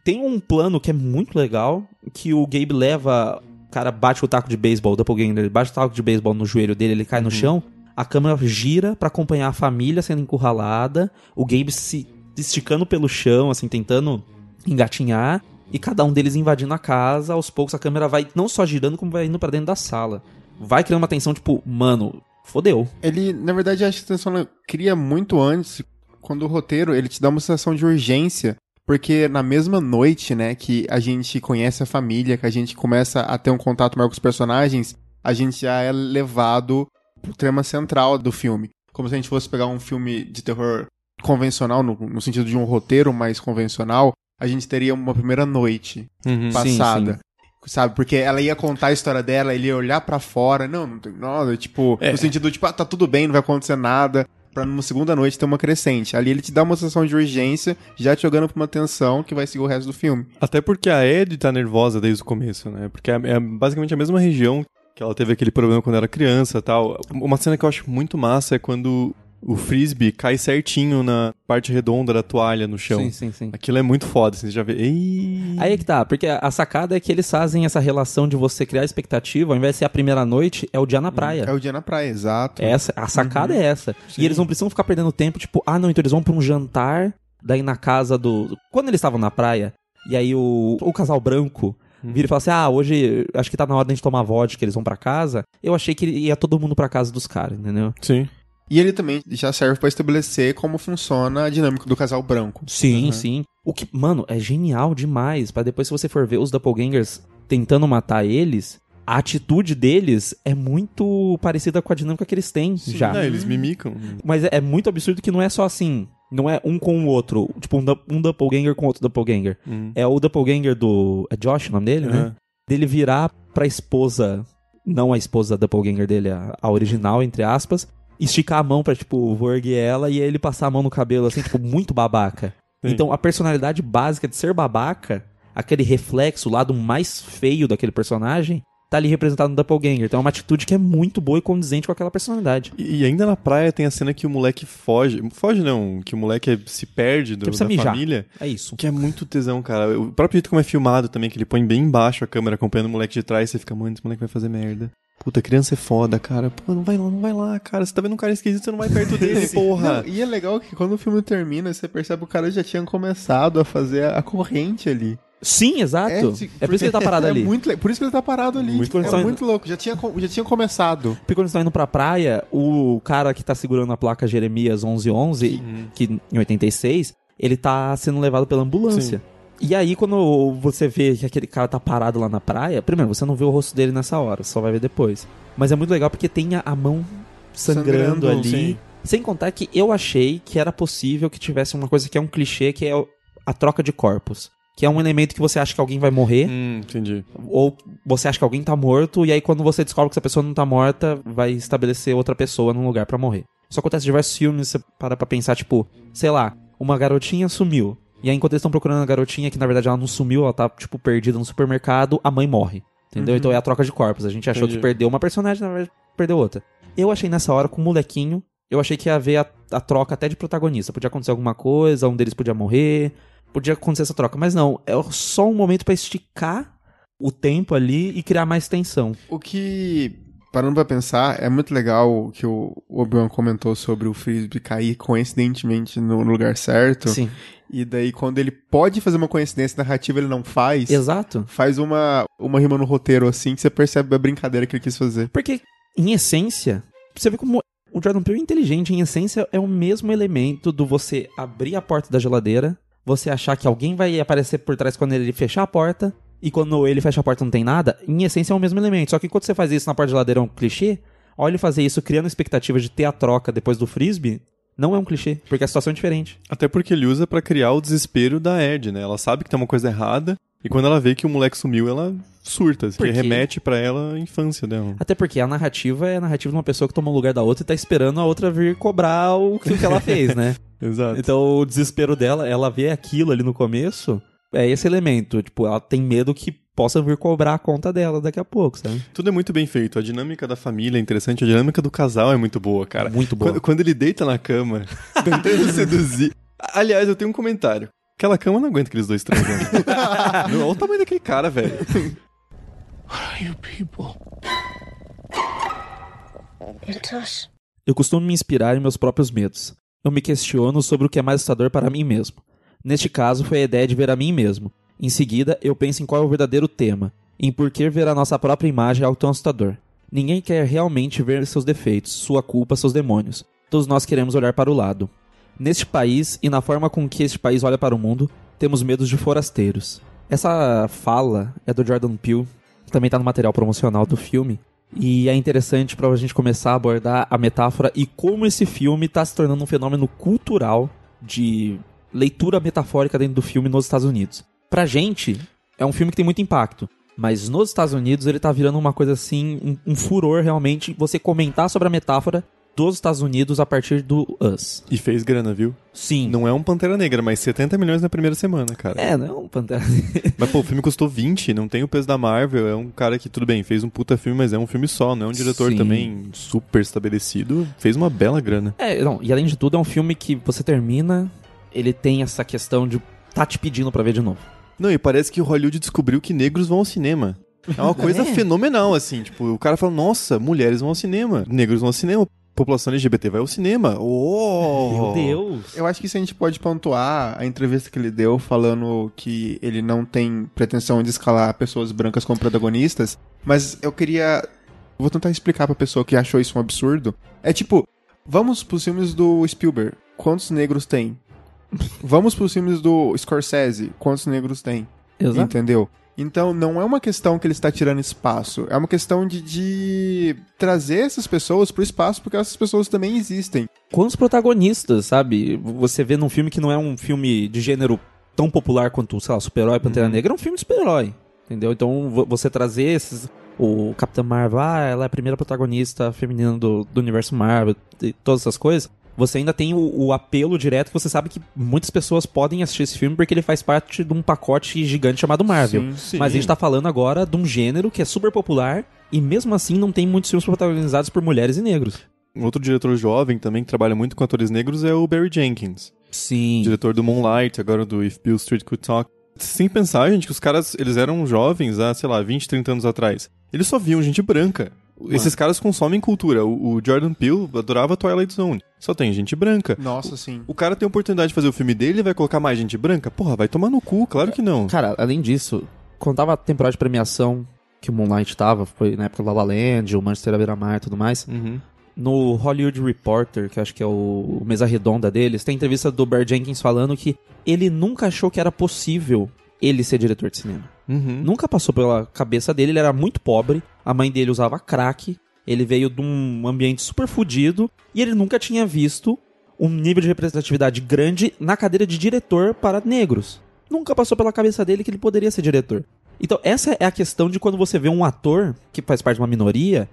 Tem um plano que é muito legal, que o Gabe leva, o cara bate o taco de beisebol, o doppelganger, ele bate o taco de beisebol no joelho dele, ele cai no chão, a câmera gira pra acompanhar a família sendo encurralada, o Gabe se esticando pelo chão, assim, tentando engatinhar, e cada um deles invadindo a casa, aos poucos a câmera vai não só girando, como vai indo pra dentro da sala. Vai criando uma tensão, tipo, mano, fodeu. Ele, na verdade, a tensão cria muito antes, quando o roteiro, ele te dá uma sensação de urgência, porque na mesma noite, né, que a gente conhece a família, que a gente começa a ter um contato maior com os personagens, a gente já é levado pro tema central do filme. Como se a gente fosse pegar um filme de terror convencional, no, no sentido de um roteiro mais convencional, a gente teria uma primeira noite Uhum. passada. sim. Sabe? Porque ela ia contar a história dela, ele ia olhar pra fora. Não, não tem nada. Tipo, É. no sentido, tipo, ah, tá tudo bem, não vai acontecer nada. Pra numa segunda noite ter uma crescente. Ali ele te dá uma sensação de urgência, já te jogando pra uma tensão que vai seguir o resto do filme. Até porque a Ed tá nervosa desde o começo, né? Porque é, é basicamente a mesma região que ela teve aquele problema quando era criança tal. Uma cena que eu acho muito massa é quando o frisbee cai certinho na parte redonda da toalha no chão. Sim, sim, sim. Aquilo é muito foda, assim, você já vê. Ei... Aí é que tá, porque a sacada é que eles fazem essa relação de você criar expectativa, ao invés de ser a primeira noite, é o dia na praia. É o dia na praia, exato. Essa, a sacada é essa. E eles não precisam ficar perdendo tempo, tipo, ah, não, então eles vão pra um jantar, daí na casa do. Quando eles estavam na praia, e aí o, o casal branco vira e fala assim: ah, hoje acho que tá na hora de a gente tomar vodka, eles vão pra casa. Eu achei que ia todo mundo pra casa dos caras, entendeu? Sim. E ele também já serve pra estabelecer como funciona a dinâmica do casal branco. Sim, Uhum. sim. O que, mano, é genial demais. Pra depois, se você for ver os doppelgangers tentando matar eles, a atitude deles é muito parecida com a dinâmica que eles têm já. Não, eles mimicam. Mas é, é muito absurdo que não é só assim. Não é um com o outro. Tipo, um, um doppelganger com outro doppelganger. Uhum. É o doppelganger do. É Josh o nome dele, né? Uhum. Dele virar pra esposa. Não a esposa doppelganger dele, a, a original, entre aspas. Esticar a mão pra, tipo, vou erguer ela e ele passar a mão no cabelo, assim, tipo, muito babaca. Sim. Então, a personalidade básica de ser babaca, aquele reflexo, o lado mais feio daquele personagem, tá ali representado no Doppelganger. Então é uma atitude que é muito boa e condizente com aquela personalidade. E e ainda na praia tem a cena que o moleque foge. Foge não, que o moleque se perde do, da mijar. família. É isso. Que é muito tesão, cara. O próprio jeito como é filmado também, que ele põe bem embaixo a câmera acompanhando o moleque de trás, você fica, mano, esse moleque vai fazer merda. Puta, criança é foda, cara. Pô, não vai lá, não vai lá, cara. Você tá vendo um cara esquisito, você não vai perto dele, porra. Não, e é legal que quando o filme termina, você percebe que o cara já tinha começado a fazer a corrente ali. Sim, exato. É, se- por isso que ele tá parado é ali. Muito, le- por isso que ele tá parado ali. Muito é condição- muito louco. Já tinha, já tinha começado. Porque quando eles estão indo pra praia, o cara que tá segurando a placa Jeremias 1111, que em 86, ele tá sendo levado pela ambulância. E aí, quando você vê que aquele cara tá parado lá na praia, primeiro, você não vê o rosto dele nessa hora, só vai ver depois. Mas é muito legal porque tem a, mão sangrando, Sangrando, ali. sim. Sem contar que eu achei que era possível que tivesse uma coisa que é um clichê, que é a troca de corpos. Que é um elemento que você acha que alguém vai morrer, Hum, entendi. ou você acha que alguém tá morto, e aí quando você descobre que essa pessoa não tá morta, vai estabelecer outra pessoa num lugar pra morrer. Isso acontece em diversos filmes, você para pra pensar, tipo, sei lá, uma garotinha sumiu. E aí enquanto eles estão procurando a garotinha, que na verdade ela não sumiu, ela tá, tipo, perdida no supermercado, a mãe morre. Entendeu? Então é a troca de corpos. A gente achou Entendi. que perdeu uma personagem, na verdade perdeu outra. Eu achei nessa hora, com o molequinho, eu achei que ia haver a, a troca até de protagonista. Podia acontecer alguma coisa, um deles podia morrer, podia acontecer essa troca. Mas não, é só um momento pra esticar o tempo ali e criar mais tensão. O que, parando pra pensar, é muito legal que o o Obi-Wan comentou sobre o Frisbee cair coincidentemente no lugar certo. Sim. E daí, quando ele pode fazer uma coincidência narrativa, ele não faz. Exato. Faz uma, uma rima no roteiro assim que você percebe a brincadeira que ele quis fazer. Porque, em essência, você vê como o Jordan Peele é inteligente. Em essência, é o mesmo elemento do você abrir a porta da geladeira, você achar que alguém vai aparecer por trás quando ele fechar a porta, e quando ele fecha a porta não tem nada. Em essência, é o mesmo elemento. Só que enquanto você faz isso na porta da geladeira é um clichê, ao ele fazer isso criando expectativa de ter a troca depois do frisbee, não é um clichê, porque a situação é diferente. Até porque ele usa pra criar o desespero da Ed, né? Ela sabe que tem uma coisa errada, e quando ela vê que o moleque sumiu, ela surta, assim, Por quê? remete pra ela a infância dela. Até porque a narrativa é a narrativa de uma pessoa que toma o lugar da outra e tá esperando a outra vir cobrar o que o que ela fez, né? Exato. Então o desespero dela, ela vê aquilo ali no começo, é esse elemento. Tipo, ela tem medo que possa vir cobrar a conta dela daqui a pouco, sabe? Tudo é muito bem feito. A dinâmica da família é interessante, a dinâmica do casal é muito boa, cara. Muito boa. Quando, quando ele deita na cama, tentando seduzir. Aliás, eu tenho um comentário. Aquela cama não aguenta aqueles dois transando. Olha o tamanho daquele cara, velho. Eu costumo me inspirar em meus próprios medos. Eu me questiono sobre o que é mais assustador para mim mesmo. Neste caso, foi a ideia de ver a mim mesmo. Em seguida, eu penso em qual é o verdadeiro tema, em por que ver a nossa própria imagem é algo tão assustador. Ninguém quer realmente ver seus defeitos, sua culpa, seus demônios. Todos nós queremos olhar para o lado. Neste país e na forma com que este país olha para o mundo, temos medos de forasteiros. Essa fala é do Jordan Peele, que também está no material promocional do filme. E é interessante para a gente começar a abordar a metáfora e como esse filme está se tornando um fenômeno cultural de leitura metafórica dentro do filme nos Estados Unidos. Pra gente, é um filme que tem muito impacto. Mas nos Estados Unidos ele tá virando uma coisa assim, um, um furor realmente, você comentar sobre a metáfora dos Estados Unidos a partir do Us. E fez grana, viu? Sim. Não é um Pantera Negra, mas 70 milhões na primeira semana, cara. É, não, Pantera. Mas, pô, o filme custou 20, não tem o peso da Marvel. É um cara que, tudo bem, fez um puta filme, mas é um filme só, não é um diretor Sim. também super estabelecido. Fez uma bela grana. É, não, e além de tudo, é um filme que você termina, ele tem essa questão de tá te pedindo pra ver de novo. Não, e parece que Hollywood descobriu que negros vão ao cinema. É uma coisa É. fenomenal, assim. Tipo, o cara fala, nossa, mulheres vão ao cinema, negros vão ao cinema, população LGBT vai ao cinema. Oh! Meu Deus! Eu acho que isso a gente pode pontuar a entrevista que ele deu falando que ele não tem pretensão de escalar pessoas brancas como protagonistas, mas eu queria. Vou tentar explicar pra pessoa que achou isso um absurdo. É tipo, vamos pros filmes do Spielberg. Quantos negros tem? Vamos pros filmes do Scorsese. Quantos negros tem? Exato. Entendeu? Então, não é uma questão que ele está tirando espaço, é uma questão de, de trazer essas pessoas pro espaço, porque essas pessoas também existem. Quantos protagonistas, sabe? Você vê num filme que não é um filme de gênero tão popular quanto, sei lá, Super-Herói, Pantera Negra, é um filme de super-herói. Entendeu? Então, vo- você trazer esses. O Capitão Marvel, ah, ela é a primeira protagonista feminina do, do universo Marvel, e todas essas coisas. Você ainda tem o, o apelo direto que você sabe que muitas pessoas podem assistir esse filme porque ele faz parte de um pacote gigante chamado Marvel. Sim, sim. Mas a gente tá falando agora de um gênero que é super popular e mesmo assim não tem muitos filmes protagonizados por mulheres e negros. Um outro diretor jovem também que trabalha muito com atores negros é o Barry Jenkins. Sim. Diretor do Moonlight, agora do If Bill Street Could Talk. Sem pensar, gente, que os caras, eles eram jovens há, sei lá, 20, 30 anos atrás. Eles só viam gente branca. Esses caras consomem cultura. O, o Jordan Peele adorava Twilight Zone. Só tem gente branca. Nossa, sim. O cara tem a oportunidade de fazer o filme dele e vai colocar mais gente branca? Porra, vai tomar no cu, claro que não. Cara, além disso, quando tava a temporada de premiação que o Moonlight tava, foi na época do La La Land, o Manchester à beira-mar e tudo mais, Uhum. no Hollywood Reporter, que eu acho que é o, o mesa redonda deles, tem entrevista do Barry Jenkins falando que ele nunca achou que era possível ele ser diretor de cinema. Uhum. Nunca passou pela cabeça dele, ele era muito pobre, a mãe dele usava crack, ele veio de um ambiente super fodido e ele nunca tinha visto um nível de representatividade grande na cadeira de diretor para negros. Nunca passou pela cabeça dele que ele poderia ser diretor. Então, essa é a questão de quando você vê um ator que faz parte de uma minoria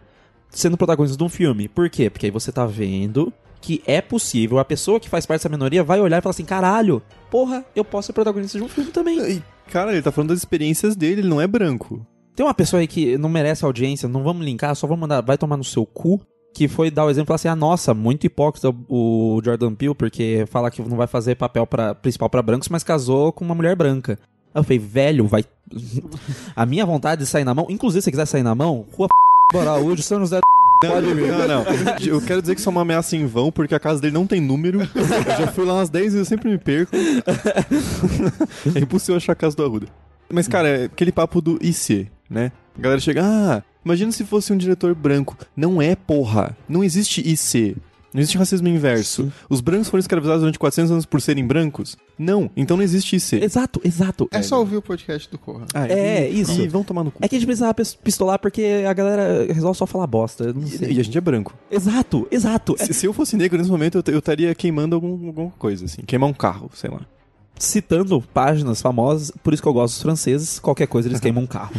sendo protagonista de um filme. Por quê? Porque aí você tá vendo que é possível, a pessoa que faz parte dessa minoria vai olhar e falar assim: caralho, porra, eu posso ser protagonista de um filme também. E, cara, ele tá falando das experiências dele, ele não é branco. Tem uma pessoa aí que não merece audiência, não vamos linkar, só vamos mandar, vai tomar no seu cu. Que foi dar o exemplo assim: ah, nossa, muito hipócrita o Jordan Peele, porque fala que não vai fazer papel pra, principal pra brancos, mas casou com uma mulher branca. Aí eu falei, velho, vai. a minha vontade de sair na mão, inclusive se você quiser sair na mão, rua Boraújo, São José. Não, não, não. Eu quero dizer que isso é uma ameaça em vão, porque a casa dele não tem número. Eu já fui lá umas 10 vezes, eu sempre me perco. é impossível achar a casa do Arruda. Mas, cara, é aquele papo do IC, né? A galera chega, ah, imagina se fosse um diretor branco. Não é, porra. Não existe IC. Não existe racismo inverso. Os brancos foram escravizados durante 400 anos por serem brancos? Não. Então não existe IC. Exato, exato. É só ouvir o podcast do Corra. Ah, É, e- isso. E vão tomar no cu. É que a gente precisava pis- pistolar porque a galera resolve só falar bosta. eu Não sei. E, e a gente é branco. Exato, exato. É, Se, se eu fosse negro nesse momento, eu estaria queimando algum- alguma coisa, assim. Queimar um carro, sei lá. citando páginas famosas, por isso que eu gosto dos franceses, qualquer coisa eles queimam um carro.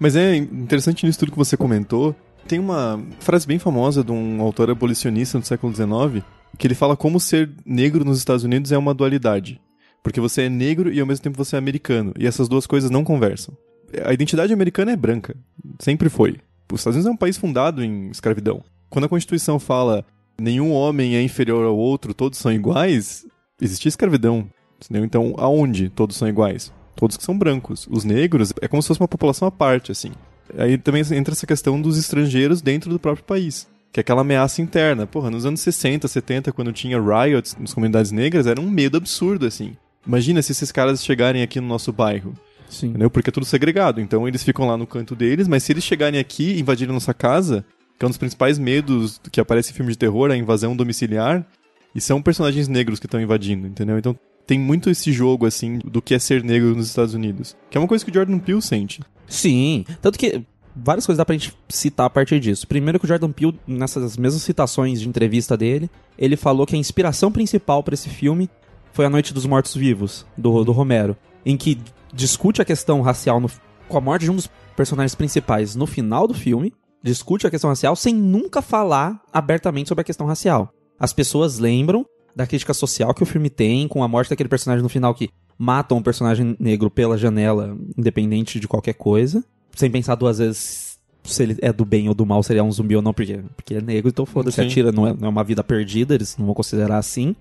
Mas é interessante nisso tudo que você comentou. Tem uma frase bem famosa de um autor abolicionista do século XIX que ele fala como ser negro nos Estados Unidos é uma dualidade. Porque você é negro e ao mesmo tempo você é americano. E essas duas coisas não conversam. A identidade americana é branca. Sempre foi. Os Estados Unidos é um país fundado em escravidão. Quando a Constituição fala nenhum homem é inferior ao outro, todos são iguais, existia escravidão. Entendeu? Então, aonde todos são iguais? Todos que são brancos. Os negros é como se fosse uma população à parte, assim. Aí também entra essa questão dos estrangeiros dentro do próprio país. Que é aquela ameaça interna. Porra, nos anos 60, 70, quando tinha riots nas comunidades negras, era um medo absurdo, assim. Imagina se esses caras chegarem aqui no nosso bairro. Sim. Entendeu? Porque é tudo segregado. Então eles ficam lá no canto deles, mas se eles chegarem aqui e invadirem nossa casa, que é um dos principais medos que aparece em filme de terror, a invasão domiciliar, e são personagens negros que estão invadindo, entendeu? Então tem muito esse jogo, assim, do que é ser negro nos Estados Unidos. Que é uma coisa que o Jordan Peele sente. Sim, tanto que várias coisas dá pra gente citar a partir disso. Primeiro que o Jordan Peele, nessas mesmas citações de entrevista dele, ele falou que a inspiração principal pra esse filme foi A Noite dos Mortos Vivos, do, do Romero, em que discute a questão racial no- com a morte de um dos personagens principais no final do filme, discute a questão racial sem nunca falar abertamente sobre a questão racial. As pessoas lembram da crítica social que o filme tem com a morte daquele personagem no final que matam um personagem negro pela janela, independente de qualquer coisa, sem pensar duas vezes se ele é do bem ou do mal, se ele é um zumbi ou não, porque, porque ele é negro, então foda-se, atira, não é, não é uma vida perdida, eles não vão considerar assim.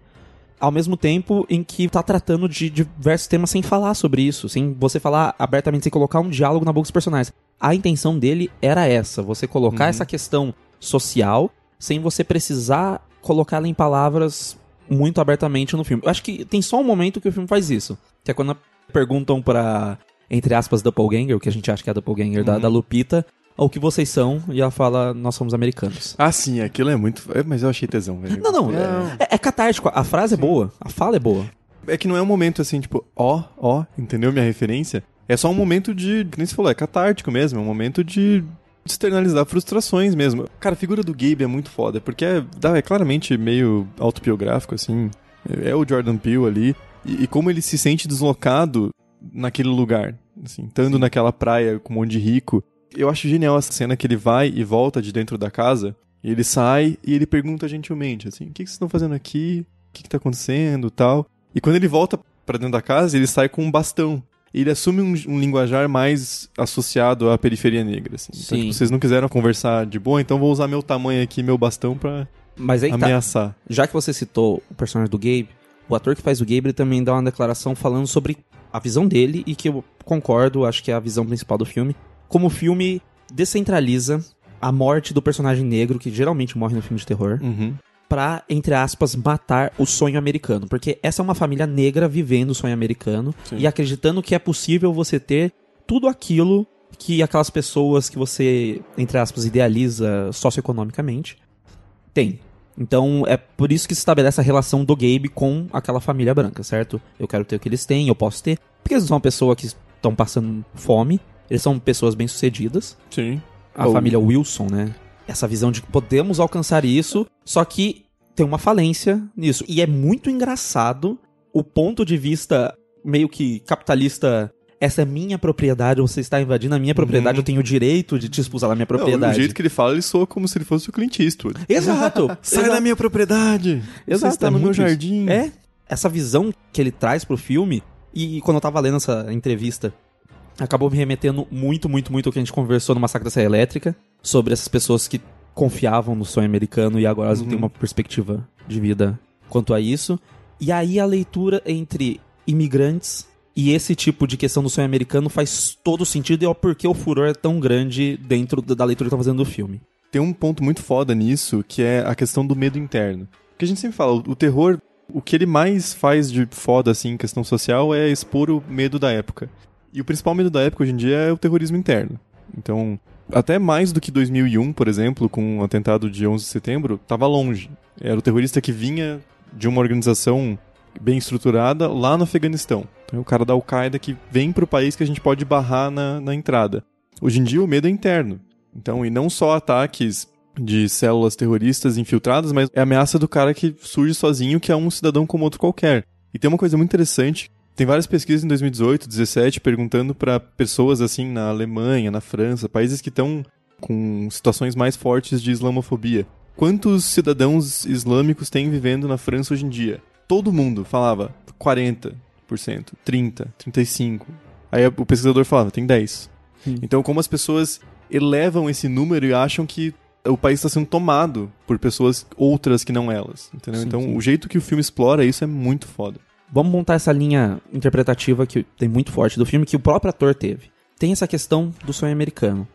Ao mesmo tempo em que tá tratando de diversos temas sem falar sobre isso, sem você falar abertamente, sem colocar um diálogo na boca dos personagens. A intenção dele era essa, você colocar Uhum. essa questão social sem você precisar colocá-la em palavras muito abertamente no filme. Eu acho que tem só um momento que o filme faz isso, que é quando perguntam pra, entre aspas, Doppelganger, o que a gente acha que é a Doppelganger da, Uhum. da Lupita, o que vocês são, e ela fala, nós somos americanos. Ah, sim, aquilo é muito. é, mas eu achei tesão, velho. Não, não, é, é catártico, a frase é boa, a fala é boa. É que não é um momento assim, tipo, ó, ó, entendeu minha referência? É só um momento de, que nem você falou, é catártico mesmo, é um momento de externalizar frustrações mesmo. Cara, a figura do Gabe é muito foda, porque é, é claramente meio autobiográfico, assim. É, é o Jordan Peele ali. E, e como ele se sente deslocado naquele lugar, assim, estando naquela praia com um monte de rico. Eu acho genial essa cena que ele vai e volta de dentro da casa, e ele sai e ele pergunta gentilmente, assim, o que, que vocês estão fazendo aqui? O que, que tá acontecendo tal? E quando ele volta pra dentro da casa, ele sai com um bastão. Ele assume um, um linguajar mais associado à periferia negra, assim. Então, tipo, vocês não quiseram conversar de boa, então vou usar meu tamanho aqui, meu bastão pra Mas aí tá, ameaçar. já que você citou o personagem do Gabe, o ator que faz o Gabe ele também dá uma declaração falando sobre a visão dele e que eu concordo, acho que é a visão principal do filme. Como o filme descentraliza a morte do personagem negro, que geralmente morre no filme de terror, Uhum. Pra, entre aspas, matar o sonho americano. Porque essa é uma família negra vivendo o sonho americano Sim. e acreditando que é possível você ter tudo aquilo que aquelas pessoas que você, entre aspas, idealiza socioeconomicamente tem. Então é por isso que se estabelece a relação do Gabe com aquela família branca, certo? Eu quero ter o que eles têm, eu posso ter. Porque eles não são uma pessoa que estão passando fome, eles são pessoas bem-sucedidas. Sim. A Ou- família Wilson, né? Essa visão de que podemos alcançar isso, só que tem uma falência nisso. E é muito engraçado o ponto de vista meio que capitalista. Essa é minha propriedade, você está invadindo a minha propriedade, Uhum. eu tenho o direito de te expulsar da minha Não, propriedade. o jeito que ele fala, ele soa como se ele fosse o Clint Eastwood. Exato! Sai exato. da minha propriedade! Exato, Você está é no meu jardim. É, essa visão que ele traz pro filme, e quando eu tava lendo essa entrevista, acabou me remetendo muito, muito, muito ao que a gente conversou no Massacre da Serra Elétrica, sobre essas pessoas que confiavam no sonho americano e agora elas Uhum. têm uma perspectiva de vida quanto a isso. E aí a leitura entre imigrantes e esse tipo de questão do sonho americano faz todo sentido e é o porquê o furor é tão grande dentro da leitura que tá fazendo do filme. Tem um ponto muito foda nisso, que é a questão do medo interno. Porque a gente sempre fala, o o terror, o que ele mais faz de foda, assim, em questão social, é expor o medo da época. E o principal medo da época hoje em dia é o terrorismo interno. Então, até mais do que 2001, por exemplo, com o atentado de 11 de setembro, tava longe. Era o terrorista que vinha de uma organização bem estruturada lá no Afeganistão. Então, é o cara da Al-Qaeda que vem pro país que a gente pode barrar na, na entrada. Hoje em dia, o medo é interno. Então, e não só ataques de células terroristas infiltradas, mas é a ameaça do cara que surge sozinho, que é um cidadão como outro qualquer. E tem uma coisa muito interessante, tem várias pesquisas em 2018, 17, perguntando para pessoas assim na Alemanha, na França, países que estão com situações mais fortes de islamofobia. Quantos cidadãos islâmicos tem vivendo na França hoje em dia? Todo mundo falava 40%, 30%, 35%. Aí o pesquisador falava, tem 10%. Então, como as pessoas elevam esse número e acham que o país está sendo tomado por pessoas outras que não elas, entendeu? Sim, então, sim. o jeito que o filme explora isso é muito foda. Vamos montar essa linha interpretativa que tem muito forte do filme, que o próprio ator teve. Tem essa questão do sonho americano.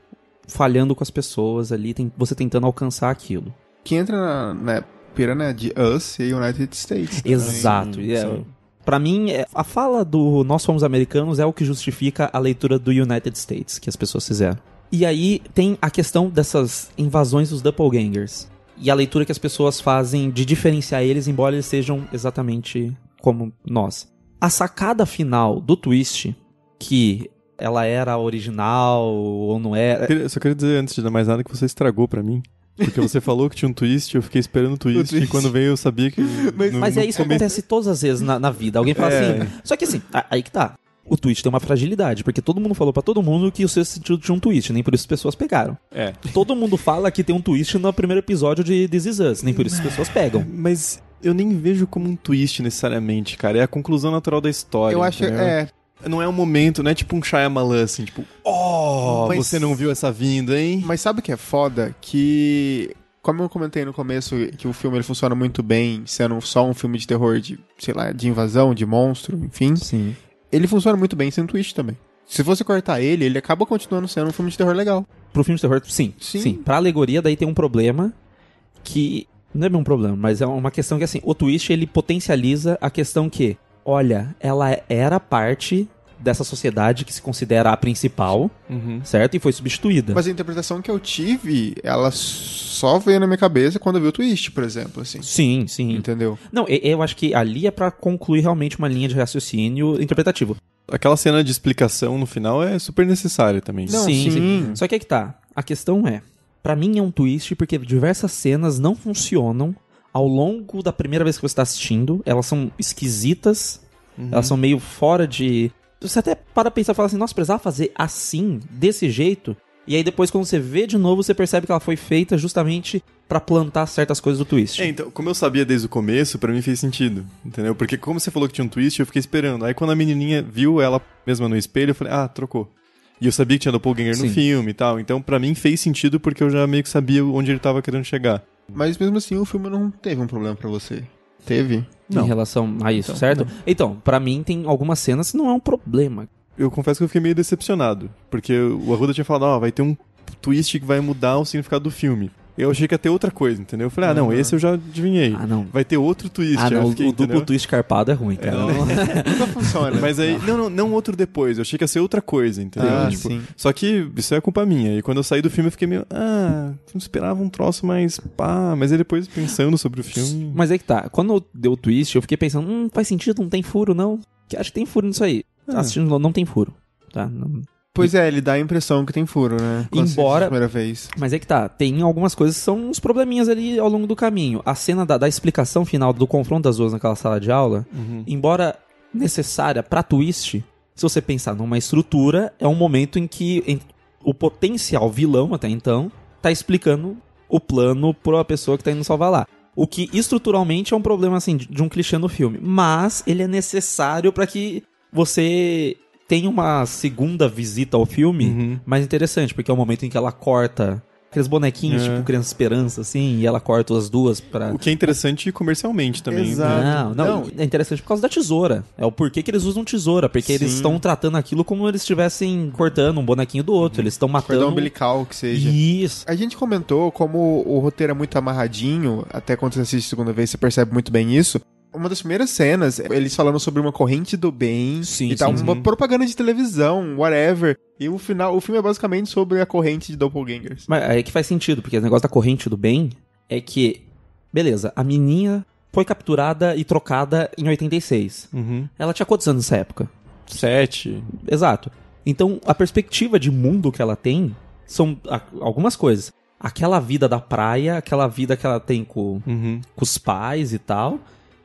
Falhando com as pessoas ali, tem, você tentando alcançar aquilo. Que entra na, na pira, né, de Us e United States. também. Exato. e é- sim. Pra mim, é- a fala do Nós Fomos Americanos é o que justifica a leitura do United States que as pessoas fizeram. E aí tem a questão dessas invasões dos doppelgangers. E a leitura que as pessoas fazem de diferenciar eles, embora eles sejam exatamente como nós. A sacada final do twist, que ela era original ou não era. Eu queria- Só queria dizer antes de dar mais nada que você estragou pra mim. Porque você falou que tinha um twist, eu fiquei esperando o twist, twist. e quando veio eu sabia que. Mas- no- Mas é isso que acontece todas as vezes na, na vida. Alguém fala É. assim. Só que assim, aí que tá. O twist tem uma fragilidade, porque todo mundo falou pra todo mundo que o seu sentido tinha um twist, nem por isso as pessoas pegaram. É. Todo mundo fala que tem um twist no primeiro episódio de This Is Us, nem por isso as pessoas pegam. Mas eu nem vejo como um twist necessariamente, cara. É a conclusão natural da história. Eu acho, entendeu? é, Não é um momento, não é tipo um Shyamalan, assim, tipo, oh, Mas- você não viu essa vinda, hein? Mas sabe o que é foda? Que. Como eu comentei no começo, que o filme ele funciona muito bem, sendo só um filme de terror de, sei lá, de invasão, de monstro, enfim. Sim. Ele funciona muito bem sem twist também. Se você cortar ele, ele acaba continuando sendo um filme de terror legal. Pro filme de terror, sim. Sim. Sim. Pra alegoria, daí tem um problema que. Não é bem um problema, mas é uma questão que assim, o twist ele potencializa a questão que, olha, ela era parte dessa sociedade que se considera a principal, Uhum. certo? E foi substituída. Mas a interpretação que eu tive, ela só veio na minha cabeça quando eu vi o twist, por exemplo, assim. Sim, sim. Entendeu? Não, e- eu acho que ali é pra concluir realmente uma linha de raciocínio interpretativo. Aquela cena de explicação no final é super necessária também. Não, sim, sim. Só que aí que tá. A questão é, Pra mim é um twist porque diversas cenas não funcionam ao longo da primeira vez que você tá assistindo. Elas são esquisitas, Uhum. elas são meio fora de. Você até para pensar e fala assim, nossa, precisava fazer assim, desse jeito. E aí depois, quando você vê de novo, você percebe que ela foi feita justamente pra plantar certas coisas do twist. É, então, como eu sabia desde o começo, pra mim fez sentido, entendeu? Porque como você falou que tinha um twist, eu fiquei esperando. Aí quando a menininha viu ela mesma no espelho, eu falei, ah, trocou. E eu sabia que tinha doppelganger no Sim. filme e tal, então pra mim fez sentido porque eu já meio que sabia onde ele tava querendo chegar. Mas mesmo assim, o filme não teve um problema pra você. Teve? Não. Em relação a isso, Então, certo? Então, pra mim tem algumas cenas que não é um problema. Eu confesso que eu fiquei meio decepcionado, porque o Arruda tinha falado, ó, vai ter um twist que vai mudar o significado do filme. Eu achei que ia ter outra coisa, entendeu? Eu falei, ah, não, Uhum. esse eu já adivinhei. Ah, não. Vai ter outro twist. Ah, não, o, fiquei, o duplo entendeu? twist carpado é ruim, cara. É, Não- Nunca funciona. Mas aí, não, não, não outro depois, eu achei que ia ser outra coisa, entendeu? Ah, Tipo, sim. Só que isso é culpa minha. E quando eu saí do filme eu fiquei meio, ah, não esperava um troço mais pá. Mas aí depois pensando sobre o filme. Mas aí que tá. Quando deu o twist, eu fiquei pensando, hum, faz sentido, não tem furo, não. Que acho que tem furo nisso aí. assistindo não tem furo, tá? Não- Pois é, ele dá a impressão que tem furo, né? Quando Embora- a primeira vez. Mas é que tá, tem algumas coisas que são uns probleminhas ali ao longo do caminho. A cena da, da explicação final do confronto das duas naquela sala de aula, embora necessária pra twist, se você pensar numa estrutura, é um momento em que em- o potencial vilão, até então, tá explicando o plano pra pessoa que tá indo salvar lá. O que estruturalmente é um problema, assim, de, de um clichê no filme. Mas ele é necessário pra que você tenha uma segunda visita ao filme Uhum. mais interessante, porque é o momento em que ela corta aqueles bonequinhos, É. tipo Criança Esperança, assim, e ela corta as duas pra. O que é interessante comercialmente também. Exato. Não, não, Não. é interessante por causa da tesoura. É o porquê que eles usam tesoura, porque eles Sim. estão tratando aquilo como eles estivessem cortando um bonequinho do outro. Eles estão matando. Cordão umbilical, que seja. Isso. A gente comentou como o roteiro é muito amarradinho, até quando você assiste a segunda vez você percebe muito bem isso. Uma das primeiras cenas, eles falando sobre uma corrente do bem Sim, e tal, sim, uma sim. propaganda de televisão, whatever. E o final, o filme é basicamente sobre a corrente de doppelgangers. Mas é que faz sentido, porque o negócio da corrente do bem é que, beleza, a menina foi capturada e trocada em 86. Uhum. Ela tinha quantos anos nessa época? Sete. Exato. Então, a perspectiva de mundo que ela tem são algumas coisas. Aquela vida da praia, aquela vida que ela tem com, Uhum. com os pais e tal,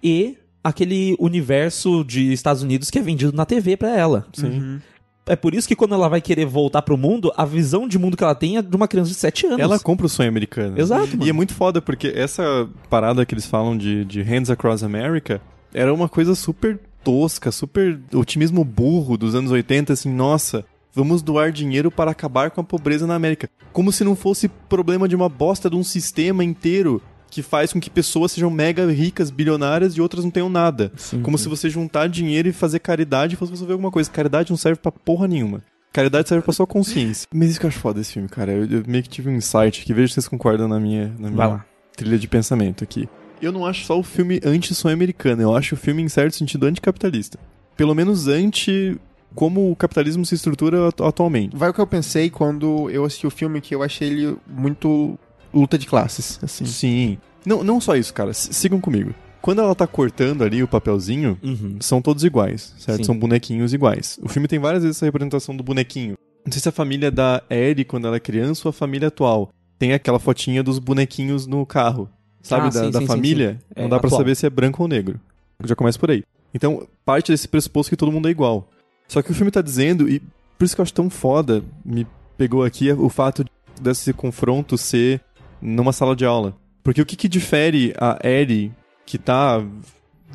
e aquele universo de Estados Unidos que é vendido na TV pra ela. Sim. É por isso que quando ela vai querer voltar pro mundo, a visão de mundo que ela tem é de uma criança de 7 anos. Ela compra o sonho americano. Exato, E mano. é muito foda, porque essa parada que eles falam de, de Hands Across America era uma coisa super tosca, super otimismo burro dos anos 80, assim, nossa, vamos doar dinheiro para acabar com a pobreza na América. Como se não fosse problema de uma bosta de um sistema inteiro que faz com que pessoas sejam mega ricas, bilionárias e outras não tenham nada. Sim, Como sim. se você juntar dinheiro e fazer caridade fosse resolver alguma coisa. Caridade não serve pra porra nenhuma. Caridade serve pra sua consciência. Mas isso que eu acho foda desse filme, cara. Eu, eu meio que tive um insight que vejo se vocês concordam na minha, na minha trilha de pensamento aqui. Eu não acho só o filme anti-sonho americano, eu acho o filme, em certo sentido, anticapitalista. Pelo menos anti como o capitalismo se estrutura atu- atualmente. Vai o que eu pensei quando eu assisti o filme, que eu achei ele muito luta de classes, assim. Sim. Não, não só isso, cara. S- Sigam comigo. Quando ela tá cortando ali o papelzinho, Uhum. são todos iguais, certo? Sim. São bonequinhos iguais. O filme tem várias vezes essa representação do bonequinho. Não sei se a família da Ellie, quando ela é criança, ou a família atual. Tem aquela fotinha dos bonequinhos no carro. Sabe, Ah, da, sim, da sim, família? Não É, dá pra atual. saber se é branco ou negro. Já começa por aí. Então, parte desse pressuposto que todo mundo é igual. Só que o filme tá dizendo, e por isso que eu acho tão foda, me pegou aqui, o fato desse confronto ser numa sala de aula. Porque o que que difere a Ellie, que tá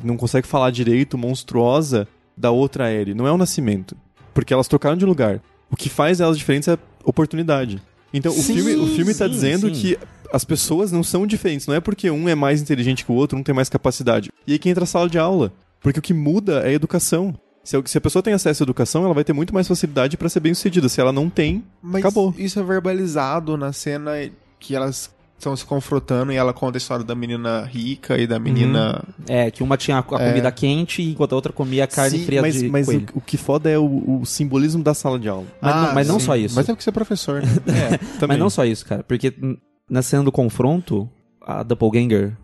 não consegue falar direito, monstruosa, da outra Ellie? Não é o nascimento. Porque elas trocaram de lugar. O que faz elas diferentes é a oportunidade. Então, o Sim, filme, o filme tá sim, dizendo sim. que as pessoas não são diferentes. Não é porque um é mais inteligente que o outro, um tem mais capacidade. E aí que entra a sala de aula. Porque o que muda é a educação. Se a pessoa tem acesso à educação, ela vai ter muito mais facilidade pra ser bem sucedida. Se ela não tem, Mas Acabou. isso é verbalizado na cena que elas estão se confrontando e ela conta a história da menina rica e da menina. É, que uma tinha a a É. comida quente enquanto a outra comia carne Sim, fria mas, de mas o, coelho. o que foda é o, o simbolismo da sala de aula. Mas não- mas não Ah, só isso. Mas é porque você é professor, né? É, também. Mas não só isso, cara. Porque na cena do confronto, a Doppelganger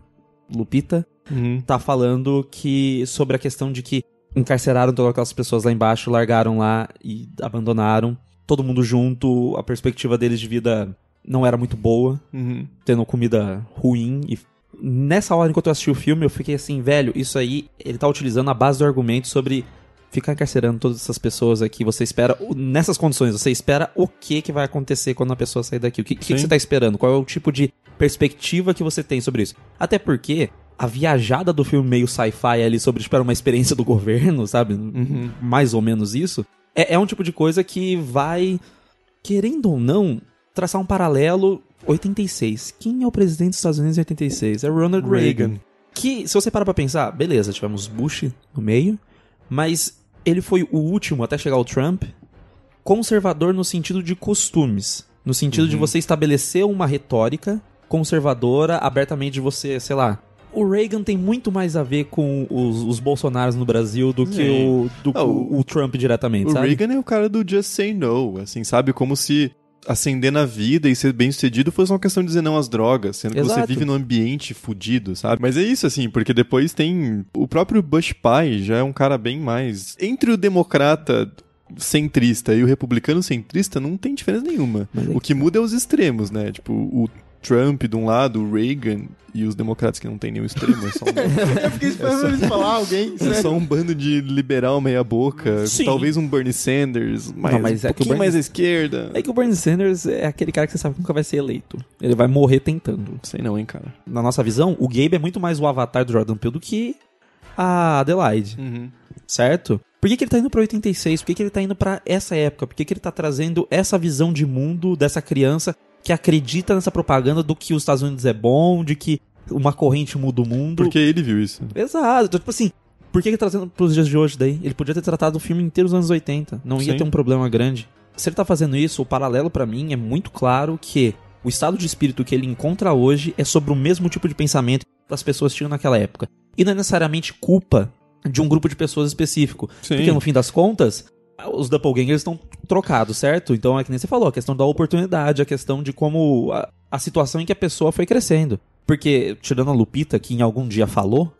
Lupita Uhum. tá falando que sobre a questão de que encarceraram todas aquelas pessoas lá embaixo, largaram lá e abandonaram. Todo mundo junto, a perspectiva deles de vida não era muito boa, Uhum. tendo comida ruim. E nessa hora, enquanto eu assisti o filme, eu fiquei assim, velho, isso aí, ele tá utilizando a base do argumento sobre ficar encarcerando todas essas pessoas aqui. Você espera, nessas condições, você espera o que que vai acontecer quando a pessoa sair daqui? O que, que, que você tá esperando? Qual é o tipo de perspectiva que você tem sobre isso? Até porque a viajada do filme meio sci-fi ali sobre, tipo, era uma experiência do governo, sabe? Uhum. Mais ou menos isso. É, é um tipo de coisa que vai, querendo ou não, traçar um paralelo 86. Quem é o presidente dos Estados Unidos em 86? É Ronald Reagan. Reagan. Que, se você parar pra pensar, beleza, tivemos Bush no meio, mas ele foi o último até chegar o Trump conservador no sentido de costumes. No sentido de você estabelecer uma retórica conservadora, abertamente de você, sei lá. O Reagan tem muito mais a ver com os, os Bolsonaros no Brasil do que Sim. o, do Ah, o, o Trump diretamente, O sabe? Reagan é o cara do Just Say No, assim, sabe? Como se ascender na vida e ser bem sucedido fosse uma questão de dizer não às drogas, sendo que você vive num ambiente fudido, sabe? Mas é isso, assim, porque depois tem. O próprio Bush pai já é um cara bem mais. Entre o democrata centrista e o republicano centrista não tem diferença nenhuma. É O que muda é os extremos, né? Tipo, o Trump de um lado, o Reagan e os democratas que não tem nenhum extremo, é só um, Eu fiquei esperando eles falar alguém, é só um bando de liberal meia boca, Sim. talvez um Bernie Sanders, mas, Não, mas um é pouquinho Bernie- mais à esquerda. É que o Bernie Sanders é aquele cara que você sabe que nunca vai ser eleito. Ele vai morrer tentando. Sei não, hein, cara. Na nossa visão, o Gabe é muito mais o avatar do Jordan Peele do que a Adelaide, certo? Por que, que ele tá indo pra 86? Por que, que ele tá indo pra essa época? Por que, que ele tá trazendo essa visão de mundo dessa criança que acredita nessa propaganda do que os Estados Unidos é bom, de que uma corrente muda o mundo? Porque ele viu isso. Exato. Então, tipo assim, por que ele tá trazendo pros dias de hoje daí? Ele podia ter tratado o filme inteiro dos anos 80. Não ia Sim. ter um problema grande. Se ele tá fazendo isso, o paralelo pra mim é muito claro que o estado de espírito que ele encontra hoje é sobre o mesmo tipo de pensamento que as pessoas tinham naquela época. E não é necessariamente culpa de um grupo de pessoas específico. Sim. Porque no fim das contas, os doppelgangers estão trocados, certo? Então é que nem você falou, a questão da oportunidade, a questão de como a, a situação em que a pessoa foi crescendo. Porque, tirando a Lupita, que em algum dia falou,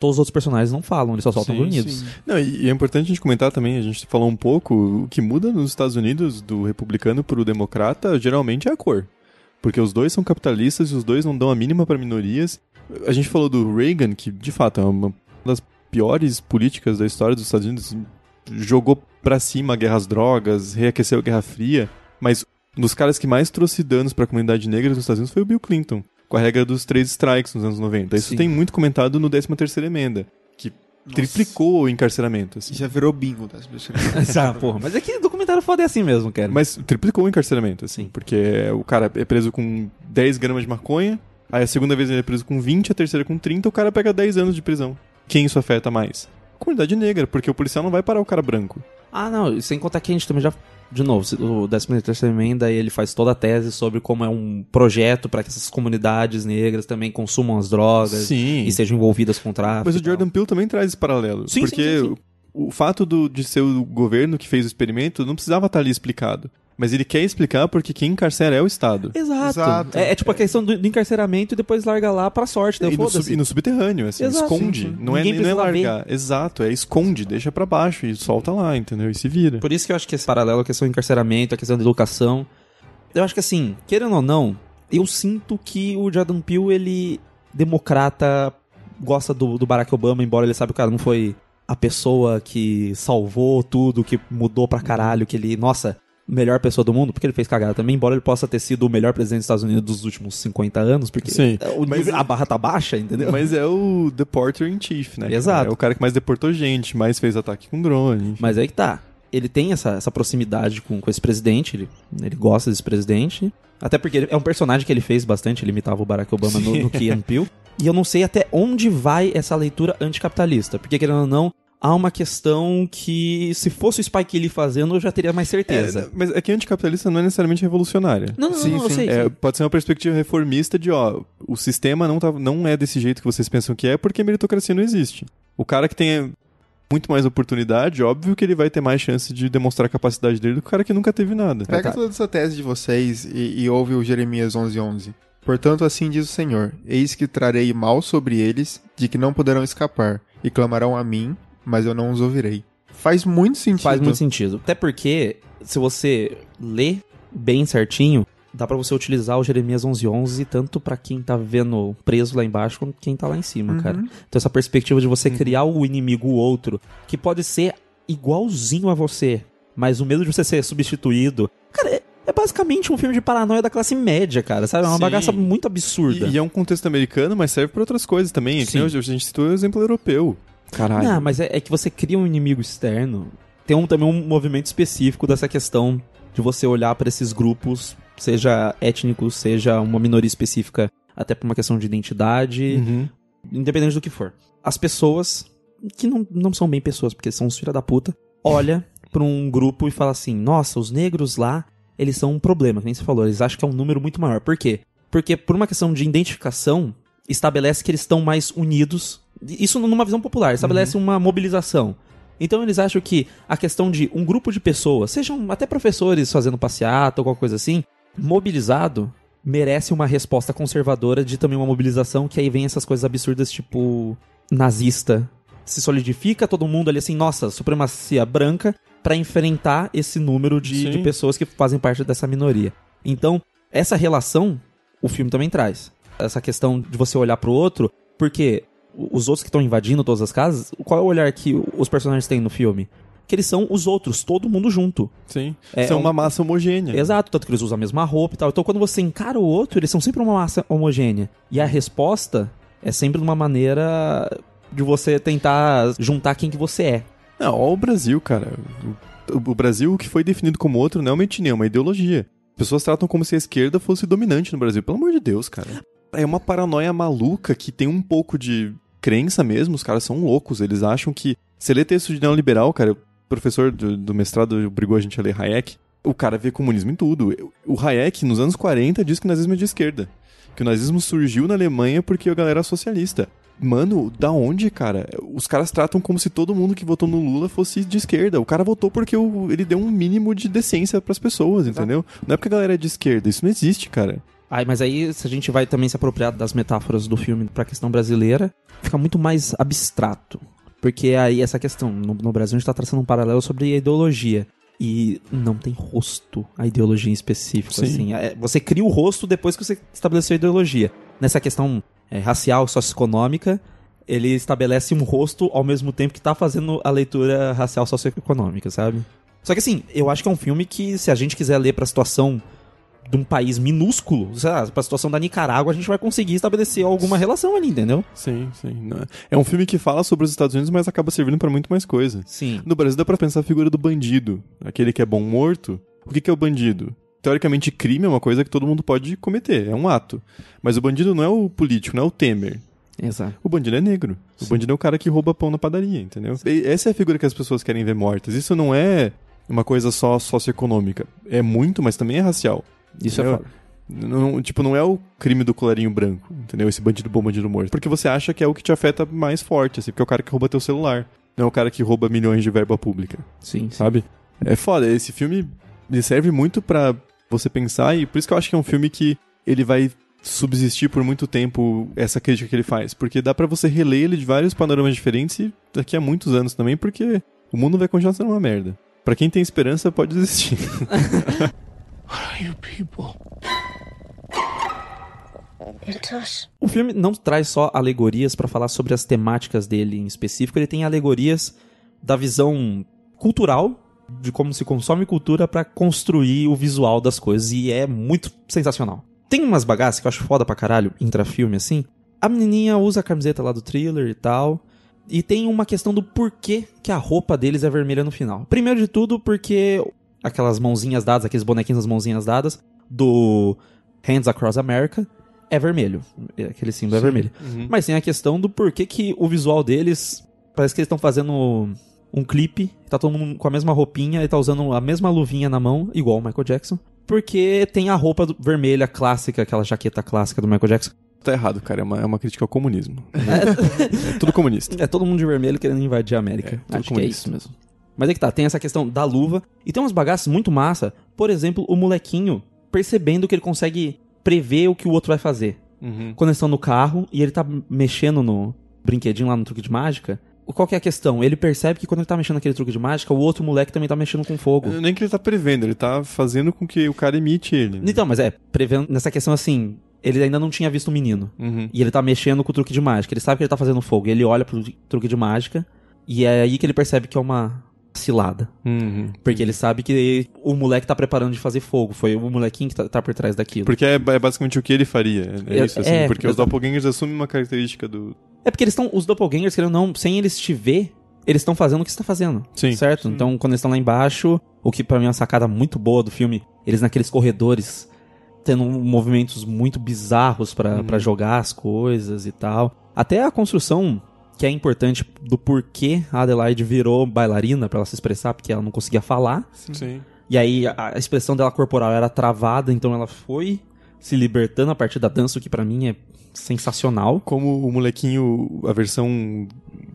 todos os outros personagens não falam, eles só soltam Sim, grunhidos. Não, e, e é importante a gente comentar também, a gente falou um pouco, o que muda nos Estados Unidos do republicano pro democrata geralmente é a cor. Porque os dois são capitalistas e os dois não dão a mínima para minorias. A gente falou do Reagan, que de fato é uma das piores políticas da história dos Estados Unidos, jogou pra cima a guerra às drogas, reaqueceu a Guerra Fria, mas um dos caras que mais trouxe danos pra comunidade negra nos Estados Unidos foi o Bill Clinton, com a regra dos três strikes nos anos 90. Isso Sim. tem muito comentado no 13ª emenda, que triplicou o encarceramento. assim. Já virou bingo das pessoas. ah, porra, mas é que documentário foda é assim mesmo, cara. Mas triplicou o encarceramento, assim, Sim. porque o cara é preso com 10 gramas de maconha, aí a segunda vez ele é preso com 20, a terceira com 30, o cara pega 10 anos de prisão. Quem isso afeta mais? A comunidade negra, porque o policial não vai parar o cara branco. Ah, não, sem contar que a gente também já. De novo, o 13 emenda ele faz toda a tese sobre como é um projeto para que essas comunidades negras também consumam as drogas Sim. e sejam envolvidas com tráfico. Mas o. Jordan Peele também traz esse paralelo. Sim, porque sim, sim. O, o fato do- de ser o governo que fez o experimento não precisava estar ali explicado. Mas ele quer explicar porque quem encarcera é o Estado. Exato. Exato. É, é tipo a questão do, do encarceramento e depois larga lá pra sorte. Daí E no, sub- e no subterrâneo, assim, Exato, esconde. sim, sim. Não, é, não é precisa ver. largar. Exato, é esconde, deixa pra baixo e solta lá, entendeu? E se vira. Por isso que eu acho que esse paralelo, a questão do encarceramento, a questão da educação. Eu acho que assim, querendo ou não, eu sinto que o Jordan Peele, ele, democrata, gosta do, do Barack Obama, embora ele sabe que o cara não foi a pessoa que salvou tudo, que mudou pra caralho, que ele, nossa, melhor pessoa do mundo, porque ele fez cagada também, embora ele possa ter sido o melhor presidente dos Estados Unidos dos últimos 50 anos, porque Sim, o mas- a barra tá baixa, entendeu? Mas é o Deporter in Chief, né? cara? Exato. É o cara que mais deportou gente, mais fez ataque com drone. enfim. Mas aí que tá. Ele tem essa, essa proximidade com, com esse presidente, ele, ele gosta desse presidente. Até porque é um personagem que ele fez bastante, ele imitava o Barack Obama no, no Key and Peele. E eu não sei até onde vai essa leitura anticapitalista. Porque, querendo ou não, há uma questão que, se fosse o Spike Lee fazendo, eu já teria mais certeza. É, mas é que anticapitalista não é necessariamente revolucionária. não, não, Sim, não, eu sim. sei. É, sim. pode ser uma perspectiva reformista de, ó, o sistema não, tá, não é desse jeito que vocês pensam que é porque a meritocracia não existe. O cara que tem muito mais oportunidade, óbvio que ele vai ter mais chance de demonstrar a capacidade dele do que o cara que nunca teve nada. Pega tá. toda essa tese de vocês e, e ouve o Jeremias 11:11. Portanto, assim diz o Senhor: Eis que trarei mal sobre eles, de que não poderão escapar, e clamarão a mim, mas eu não os ouvirei. Faz muito sentido. Faz muito sentido. Até porque, se você lê bem certinho, dá pra você utilizar o Jeremias 1111 tanto pra quem tá vendo preso lá embaixo quanto quem tá lá em cima, Uhum. cara. Então essa perspectiva de você criar o inimigo, o outro, que pode ser igualzinho a você, mas o medo de você ser substituído... Cara, é, é basicamente um filme de paranoia da classe média, cara, sabe? É uma Sim. bagaça muito absurda. E, e é um contexto americano, mas serve pra outras coisas também. Nem A gente citou o exemplo europeu. Caralho. Não, mas é, é que você cria um inimigo externo. Tem um, também um movimento específico dessa questão de você olhar pra esses grupos, seja étnicos, seja uma minoria específica, até por uma questão de identidade, Uhum. independente do que for. As pessoas, que não, não são bem pessoas, porque são os filha da puta, olha pra um grupo e fala assim: nossa, os negros lá, eles são um problema, que nem você falou, eles acham que é um número muito maior. Por quê? Porque por uma questão de identificação, estabelece que eles estão mais unidos. Isso numa visão popular, estabelece uma mobilização. Então eles acham que a questão de um grupo de pessoas, sejam até professores fazendo passeata ou qualquer coisa assim, mobilizado, merece uma resposta conservadora de também uma mobilização, que aí vem essas coisas absurdas tipo nazista. Se solidifica todo mundo ali assim, nossa, supremacia branca, pra enfrentar esse número de, de pessoas que fazem parte dessa minoria. Então, essa relação o filme também traz. Essa questão de você olhar pro outro, porque os outros que estão invadindo todas as casas, qual é o olhar que os personagens têm no filme? Que eles são os outros, todo mundo junto. Sim. É, São um- uma massa homogênea. Exato, tanto que eles usam a mesma roupa e tal. Então quando você encara o outro, eles são sempre uma massa homogênea. E a resposta é sempre uma maneira de você tentar juntar quem que você é. Não, ó o Brasil, cara. O, Brasil, o que foi definido como outro, não é uma etnia, é uma ideologia. As pessoas tratam como se a esquerda fosse dominante no Brasil. Pelo amor de Deus, cara. É uma paranoia maluca que tem um pouco de crença mesmo. Os caras são loucos. Eles acham que. Você lê texto de neoliberal, cara. O professor do, do mestrado obrigou a gente a ler Hayek. O cara vê comunismo em tudo. O Hayek, nos anos 40, diz que o nazismo é de esquerda. Que o nazismo surgiu na Alemanha porque a galera era socialista. Mano, da onde, cara? Os caras tratam como se todo mundo que votou no Lula fosse de esquerda. O cara votou porque ele deu um mínimo de decência pras pessoas, entendeu? Não é porque a galera é de esquerda. Isso não existe, cara. Ai, mas aí, se a gente vai também se apropriar das metáforas do filme pra questão brasileira, fica muito mais abstrato. Porque aí essa questão, no, no Brasil a gente tá traçando um paralelo sobre a ideologia. E não tem rosto a ideologia em específico, Sim. assim. É, você cria o rosto depois que você estabeleceu a ideologia. Nessa questão é, racial, socioeconômica, ele estabelece um rosto ao mesmo tempo que tá fazendo a leitura racial socioeconômica, sabe? Só que assim, eu acho que é um filme que, se a gente quiser ler pra situação de um país minúsculo, sei lá, pra situação da Nicarágua, a gente vai conseguir estabelecer alguma relação ali, entendeu? Sim, sim. É- um filme que fala sobre os Estados Unidos, mas acaba servindo pra muito mais coisa. Sim. No Brasil dá pra pensar a figura do bandido. Aquele que é bom morto. O que, que é o bandido? Teoricamente, crime é uma coisa que todo mundo pode cometer, é um ato. Mas o bandido não é o político, não é o Temer. Exato. O bandido é negro. O bandido é o cara que rouba pão na padaria, entendeu? Essa é a figura que as pessoas querem ver mortas. Isso não é uma coisa só socioeconômica. É muito, mas também é racial. Isso é Entendeu? foda. Não, tipo, não é o crime do colarinho branco, entendeu? Esse bandido bom, bandido morto. Porque você acha que é o que te afeta mais forte, assim, porque é o cara que rouba teu celular. Não é o cara que rouba milhões de verba pública, Sim, sim. sabe? É foda, esse filme ele serve muito pra você pensar e por isso que eu acho que é um filme que ele vai subsistir por muito tempo essa crítica que ele faz, porque dá pra você reler ele de vários panoramas diferentes e daqui a muitos anos também, porque o mundo vai continuar sendo uma merda. Pra quem tem esperança, pode desistir. O filme não traz só alegorias pra falar sobre as temáticas dele em específico, ele tem alegorias da visão cultural de como se consome cultura pra construir o visual das coisas e é muito sensacional. Tem umas bagaças que eu acho foda pra caralho, intrafilme assim. A menininha usa a camiseta lá do thriller e tal. E tem uma questão do porquê que a roupa deles é vermelha no final. Primeiro de tudo, porque aquelas mãozinhas dadas, aqueles bonequinhos das mãozinhas dadas, do Hands Across America, é vermelho. Aquele símbolo é vermelho. Uhum. Mas tem a questão do porquê que o visual deles. Parece que eles estão fazendo um clipe, tá todo mundo com a mesma roupinha e tá usando a mesma luvinha na mão, igual o Michael Jackson. Porque tem a roupa vermelha clássica, aquela jaqueta clássica do Michael Jackson. Tá errado, cara. É uma, é uma crítica ao comunismo. é tudo comunista. É todo mundo de vermelho querendo invadir a É, América. tudo Acho que é comunista. isso mesmo. Mas é que tá, tem essa questão da luva. E tem umas bagaças muito massa. Por exemplo, o molequinho percebendo que ele consegue prever o que o outro vai fazer. Uhum. Quando eles estão no carro e ele tá mexendo no brinquedinho lá no truque de mágica. Qual que é a questão? Ele percebe que quando ele tá mexendo naquele truque de mágica, o outro moleque também tá mexendo com fogo. Nem que ele tá prevendo, ele tá fazendo com que o cara imite ele. né? Então, mas é, prevendo nessa questão assim, ele ainda não tinha visto o menino. Uhum. E ele tá mexendo com o truque de mágica. Ele sabe que ele tá fazendo fogo. E ele olha pro truque de mágica. E é aí que ele percebe que é uma cilada. Uhum. Porque ele sabe que o moleque tá preparando de fazer fogo. Foi o molequinho que tá, tá por trás daquilo. Porque é, é basicamente o que ele faria. É, É, isso, assim. é, porque os doppelgangers assumem uma característica do. É porque eles estão. Os doppelgangers, querendo ou não, sem eles te ver, eles estão fazendo o que você tá fazendo. Sim. Certo? Então, quando eles estão lá embaixo, o que pra mim é uma sacada muito boa do filme, eles naqueles corredores, tendo movimentos muito bizarros pra Uhum. pra jogar as coisas e tal. Até a construção que é importante do porquê a Adelaide virou bailarina pra ela se expressar, porque ela não conseguia falar. Sim. E aí a, expressão dela corporal era travada, então ela foi se libertando a partir da dança, o que pra mim é sensacional. Como o molequinho, a versão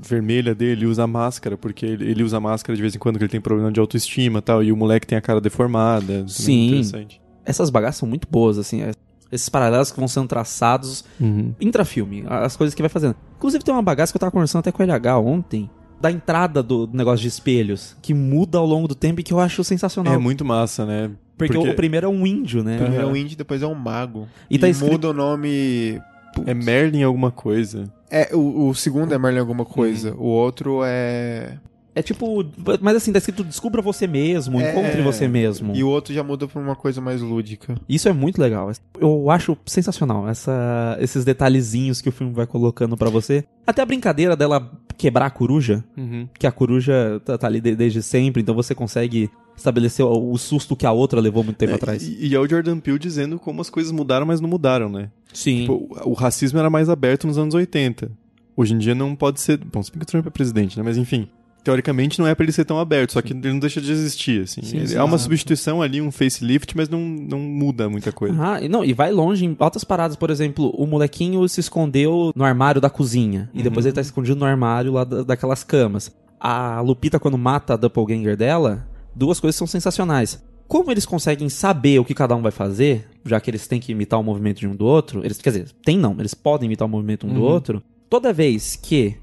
vermelha dele usa máscara, porque ele, ele usa máscara de vez em quando que ele tem problema de autoestima e tal, e o moleque tem a cara deformada. é Sim. Interessante. Essas bagaças são muito boas, assim. é- Esses paralelos que vão sendo traçados Uhum. intrafilme, as coisas que vai fazendo. Inclusive tem uma bagaça que eu tava conversando até com o LH ontem, da entrada do negócio de espelhos, que muda ao longo do tempo e que eu acho sensacional. É muito massa, né? porque, porque- o primeiro é um índio, né? Primeiro é um índio, depois é um mago. E tá escrito- muda o nome. É Merlin alguma coisa. É, o, o segundo é Merlin alguma coisa. O outro é. É tipo, mas assim, tá escrito descubra você mesmo, É, encontre você mesmo. E o outro já muda pra uma coisa mais lúdica. Isso é muito legal. Eu acho sensacional essa, esses detalhezinhos que o filme vai colocando pra você. Até a brincadeira dela quebrar a coruja, Uhum. que a coruja tá, tá ali de- desde sempre, então você consegue estabelecer o, o susto que a outra levou muito tempo É, atrás. E, e é o Jordan Peele dizendo como as coisas mudaram, mas não mudaram, né? Sim. Tipo, o, o racismo era mais aberto nos anos 80. Hoje em dia não pode ser. Bom, se bem que o Trump é presidente, né? Mas enfim. Teoricamente não é pra ele ser tão aberto, só que ele não deixa de existir, assim. Sim, sim, há uma substituição ali, um facelift, mas não, não muda muita coisa. Ah, e não, e vai longe em altas paradas. Por exemplo, o molequinho se escondeu no armário da cozinha. E depois ele tá escondido no armário lá da- daquelas camas. A Lupita, quando mata a doppelganger dela, duas coisas são sensacionais. Como eles conseguem saber o que cada um vai fazer, já que eles têm que imitar o movimento de um do outro, eles, quer dizer, tem não, eles podem imitar o movimento um do outro. Toda vez que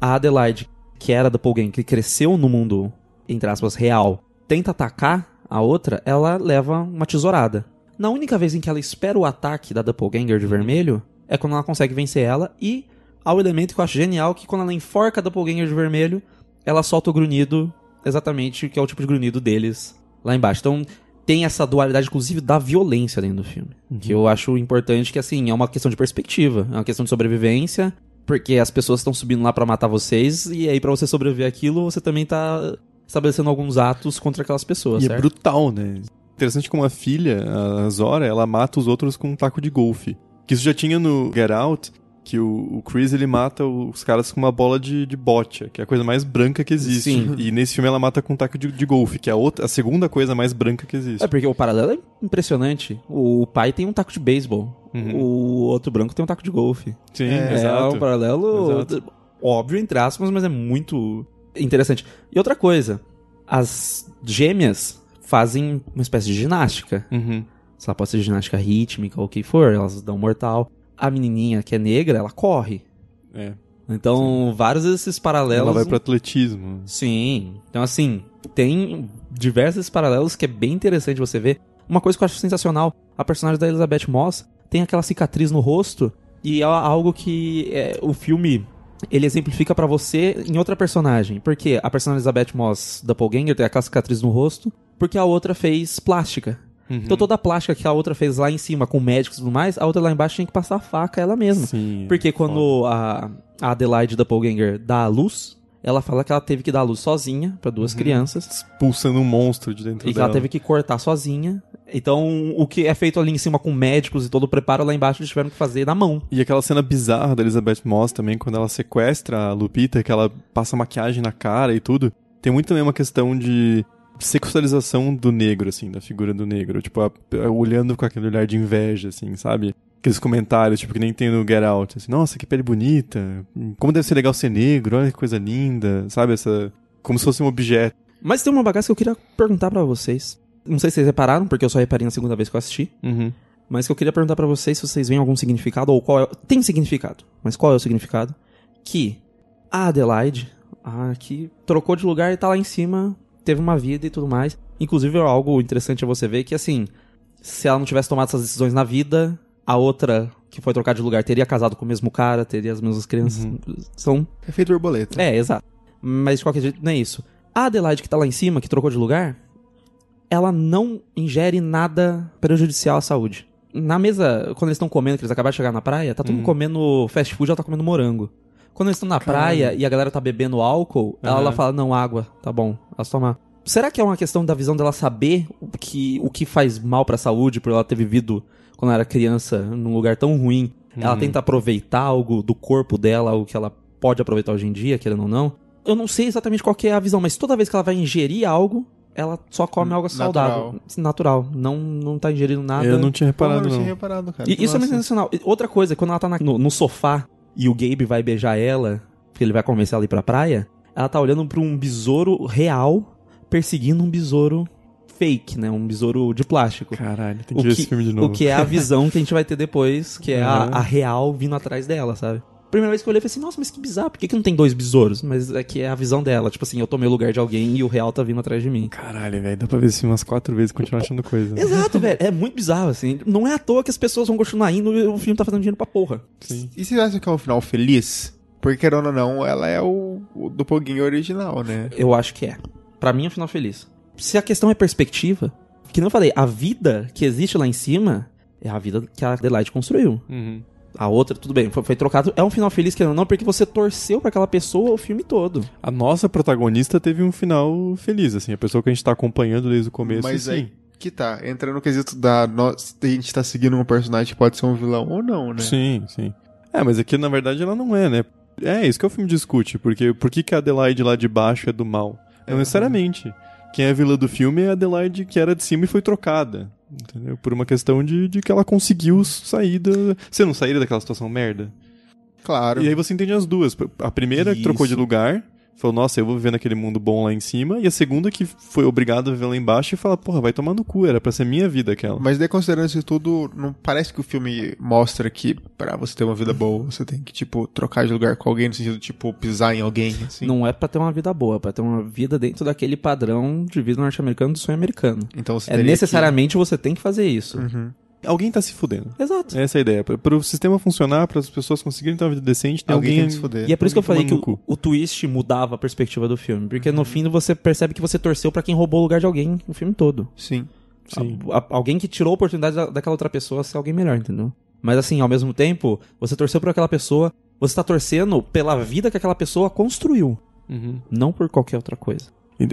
a Adelaide, que era doppelganger, que cresceu no mundo, entre aspas, real, tenta atacar a outra, ela leva uma tesourada. Na única vez em que ela espera o ataque da Doppelganger de vermelho, é quando ela consegue vencer ela, e há o elemento que eu acho genial, que quando ela enforca a Doppelganger de vermelho, ela solta o grunhido, exatamente, que é o tipo de grunhido deles lá embaixo. Então, tem essa dualidade, inclusive, da violência dentro do filme. Que eu acho importante que, assim, é uma questão de perspectiva, é uma questão de sobrevivência, porque as pessoas estão subindo lá pra matar vocês, e aí pra você sobreviver aquilo, você também tá estabelecendo alguns atos contra aquelas pessoas, E é certo? brutal, né? Interessante como a filha, a Zora, ela mata os outros com um taco de golfe. Que isso já tinha no Get Out, que o, o Chris ele mata os caras com uma bola de, de bocha, que é a coisa mais branca que existe. Sim. E nesse filme ela mata com um taco de, de golfe, que é a, outra, a segunda coisa mais branca que existe. É porque o paralelo é impressionante. O pai tem um taco de beisebol. Uhum. O outro branco tem um taco de golfe. Sim, É, É exato. um paralelo Exato. óbvio, entre aspas, mas é muito interessante. E outra coisa, as gêmeas fazem uma espécie de ginástica. Uhum. Se ela pode ser ginástica rítmica ou o que for, elas dão mortal. A menininha que é negra, ela corre. É. Então, vários desses paralelos... Ela vai pro atletismo. Sim. Então, assim, tem diversos paralelos que é bem interessante você ver. Uma coisa que eu acho sensacional, a personagem da Elizabeth Moss tem aquela cicatriz no rosto e é algo que é, o filme ele exemplifica pra você em outra personagem. Porque a personagem Elizabeth Moss, Doppelganger, tem aquela cicatriz no rosto, porque a outra fez plástica. Uhum. Então toda a plástica que a outra fez lá em cima com médicos e tudo mais, a outra lá embaixo tinha que passar a faca ela mesma. Sim. Porque quando a, a Adelaide Doppelganger dá a luz, ela fala que ela teve que dar a luz sozinha pra duas crianças. Expulsando um monstro de dentro E que dela. ela teve que cortar sozinha. Então, o que é feito ali em cima com médicos e todo o preparo lá embaixo, eles tiveram que fazer na mão. E aquela cena bizarra da Elizabeth Moss também, quando ela sequestra a Lupita, que ela passa maquiagem na cara e tudo. Tem muito também uma questão de sexualização do negro, assim, da figura do negro. Tipo, a- a- olhando com aquele olhar de inveja, assim, sabe? Aqueles comentários, tipo, que nem tem no Get Out. Assim, Nossa, que pele bonita. Como deve ser legal ser negro. Olha que coisa linda. Sabe? Essa... Como se fosse um objeto. Mas tem uma bagaça que eu queria perguntar pra vocês. Não sei se vocês repararam, porque eu só reparei na segunda vez que eu assisti. Uhum. Mas que eu queria perguntar pra vocês se vocês veem algum significado, ou qual é... Tem significado, mas qual é o significado? Que a Adelaide, a que trocou de lugar e tá lá em cima, teve uma vida e tudo mais. Inclusive, algo interessante é você ver que, assim, se ela não tivesse tomado essas decisões na vida, a outra que foi trocar de lugar teria casado com o mesmo cara, teria as mesmas crianças. São Efeito borboleta. é, exato. Mas de qualquer jeito, não é isso. A Adelaide que tá lá em cima, que trocou de lugar, ela não ingere nada prejudicial à saúde. Na mesa, quando eles estão comendo, que eles acabaram de chegar na praia, tá todo mundo comendo fast food, ela tá comendo morango. Quando eles estão na praia e a galera tá bebendo álcool, ela, Aham. ela fala, não, água, tá bom, elas tomam. Será que é uma questão da visão dela saber o que, o que faz mal pra saúde, por ela ter vivido quando ela era criança num lugar tão ruim? Ela tenta aproveitar algo do corpo dela, algo que ela pode aproveitar hoje em dia, querendo ou não. Eu não sei exatamente qual que é a visão, mas toda vez que ela vai ingerir algo, ela só come algo Natural. saudável. Natural. Não, não tá ingerindo nada. Eu não tinha Pô, reparado, não tinha não. reparado, cara. E isso é muito sensacional. Outra coisa, quando ela tá na- no, no sofá e o Gabe vai beijar ela, porque ele vai convencer ela a ir pra praia, ela tá olhando pra um besouro real perseguindo um besouro fake, né? Um besouro de plástico. Caralho, tem O que ver que, esse filme de novo. o que é a visão que a gente vai ter depois, que é a, Uhum. a real vindo atrás dela, sabe? Primeira vez que eu olhei, eu falei assim, nossa, mas que bizarro, por que, que não tem dois besouros? Mas é que é a visão dela, tipo assim, eu tomei o lugar de alguém e o real tá vindo atrás de mim. Caralho, velho, dá pra ver esse filme umas quatro vezes e continuar achando coisa. Exato, velho, é muito bizarro, assim. Não é à toa que as pessoas vão continuar indo e o filme tá fazendo dinheiro pra porra. Sim. E você acha que é um final feliz? Porque, querendo ou não, ela é o, o do Poguinho original, né? Eu acho que é. Pra mim é um final feliz. Se a questão é perspectiva, que não eu falei, a vida que existe lá em cima é a vida que a Adelaide construiu. Uhum. A outra, tudo bem, foi, foi trocado. É um final feliz, querendo ou não, porque você torceu pra aquela pessoa o filme todo. A nossa protagonista teve um final feliz, assim, a pessoa que a gente tá acompanhando desde o começo. Mas sim. aí que tá, entra no quesito da nós, a gente tá seguindo um personagem que pode ser um vilão ou não, né? Sim, sim. É, mas aqui na verdade ela não é, né? É, isso que o filme discute, porque por que, que a Adelaide lá de baixo é do mal? Não necessariamente. Quem é a vilã do filme é a Adelaide que era de cima e foi trocada. Entendeu? Por uma questão de, de que ela conseguiu sair da. Você não sairia daquela situação merda? Claro. E aí você entende as duas. A primeira que trocou de Isso. lugar, falou, nossa, eu vou viver naquele mundo bom lá em cima. E a segunda que foi obrigada a viver lá embaixo e fala, porra, vai tomar no cu, era pra ser minha vida aquela. Mas daí considerando isso tudo, não parece que o filme mostra que pra você ter uma vida boa, você tem que, tipo, trocar de lugar com alguém, no sentido, tipo, pisar em alguém, assim. Não é pra ter uma vida boa, é pra ter uma vida dentro daquele padrão de vida norte-americano do sonho americano. Então você É necessariamente você tem que fazer isso. que... Uhum. Alguém tá se fudendo. Exato. Essa é a ideia. Pra, pro sistema funcionar, para as pessoas conseguirem ter uma vida decente, tem Alguém alguém. tem que se fuder. E é por isso que eu falei que o, o twist mudava a perspectiva do filme. Porque no fim você percebe que você torceu pra quem roubou o lugar de alguém o filme todo. Sim. Sim. A- a- alguém que tirou a oportunidade da- daquela outra pessoa ser alguém melhor, entendeu? Mas assim, ao mesmo tempo, você torceu por aquela pessoa, você tá torcendo pela vida que aquela pessoa construiu, Uhum. não por qualquer outra coisa.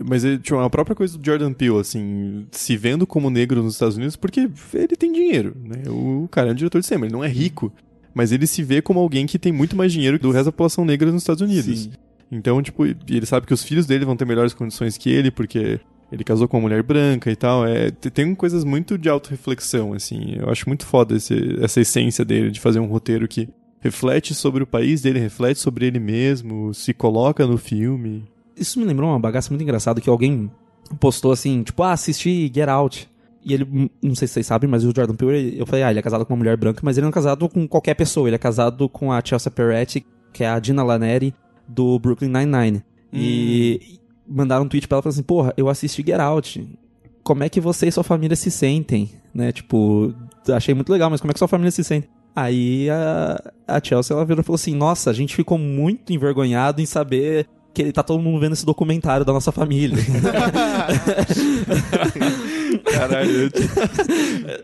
Mas ele, tipo, a própria coisa do Jordan Peele, assim, se vendo como negro nos Estados Unidos, porque ele tem dinheiro, né? O cara é um diretor de cinema, ele não é rico, mas ele se vê como alguém que tem muito mais dinheiro do resto da população negra nos Estados Unidos. Então, tipo, ele sabe que os filhos dele vão ter melhores condições que ele, porque ele casou com uma mulher branca e tal. É, te- tem coisas muito de autorreflexão, assim. Eu acho muito foda esse- essa essência dele de fazer um roteiro que reflete sobre o país dele, reflete sobre ele mesmo, se coloca no filme. Isso me lembrou uma bagaça muito engraçada que alguém postou assim, tipo, ah, assisti Get Out. E ele, hum, não sei se vocês sabem, mas o Jordan Peele, ele- eu falei, ah, ele é casado com uma mulher branca, mas ele não é casado com qualquer pessoa, ele é casado com a Chelsea Peretti, que é a Dina Laneri, do Brooklyn Nine-Nine. E mandaram um tweet pra ela falando assim, porra, eu assisti Get Out. Como é que você e sua família se sentem? Né, tipo, achei muito legal, mas como é que sua família se sente? Aí a, a Chelsea, ela virou e falou assim, nossa, a gente ficou muito envergonhado em saber que ele tá todo mundo vendo esse documentário da nossa família. Caralho,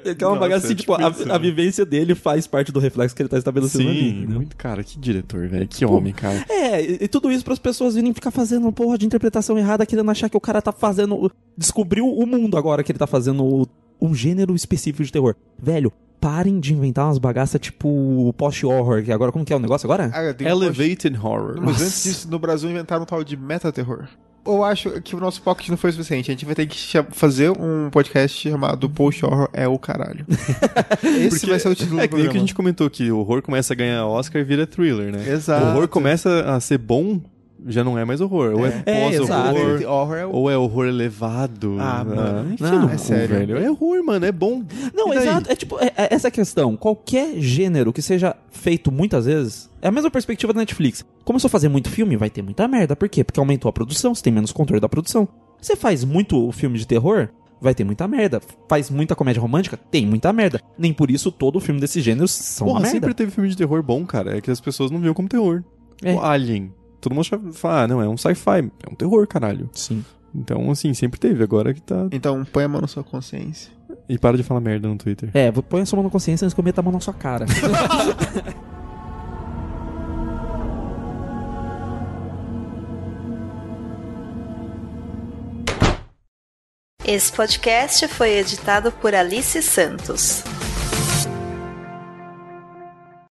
É que é uma Nossa, bagaça assim, é tipo, tipo a, a vivência dele faz parte do reflexo que ele tá estabelecendo ali. Sim, entendeu? muito cara, que diretor, velho, que homem, cara. É, e, e tudo isso para as pessoas virem ficar fazendo porra de interpretação errada, querendo achar que o cara tá fazendo. Descobriu o mundo agora que ele tá fazendo um gênero específico de terror. Velho, parem de inventar umas bagaças tipo post-horror, que agora como que é o negócio agora? Ah, Elevated Horror. Mas Nossa. antes disso, no Brasil inventaram um tal de meta-terror. Eu acho que o nosso pocket não foi o suficiente. A gente vai ter que fazer um podcast chamado Post Horror é o caralho. Esse Porque vai ser o título É do que nem o programa. que a gente comentou que o horror começa a ganhar Oscar e vira thriller, né? Exato. O horror começa a ser bom, já não é mais horror. Ou é, É, exato. pós-horror, Horror é o... ou é horror elevado. Ah, mano. enfia Não, no é sério. velho. É horror, mano, é bom. Não, exato. É tipo, é- é essa questão. Qualquer gênero que seja feito muitas vezes, é a mesma perspectiva da Netflix. Começou a fazer muito filme, vai ter muita merda. Por quê? Porque aumentou a produção, você tem menos controle da produção. Você faz muito filme de terror, vai ter muita merda. Faz muita comédia romântica, tem muita merda. Nem por isso todo filme desse gênero são Porra, uma merda. sempre teve filme de terror bom, cara. É que as pessoas não viam como terror. É. O Alien. Todo mundo fala, ah, não, é um sci-fi. É um terror, caralho. Sim. Então, assim, sempre teve. Agora que tá... Então põe a mão na sua consciência. E para de falar merda no Twitter. É, põe a sua mão na consciência antes que eu meta a mão na sua cara. Esse podcast foi editado por Alice Santos.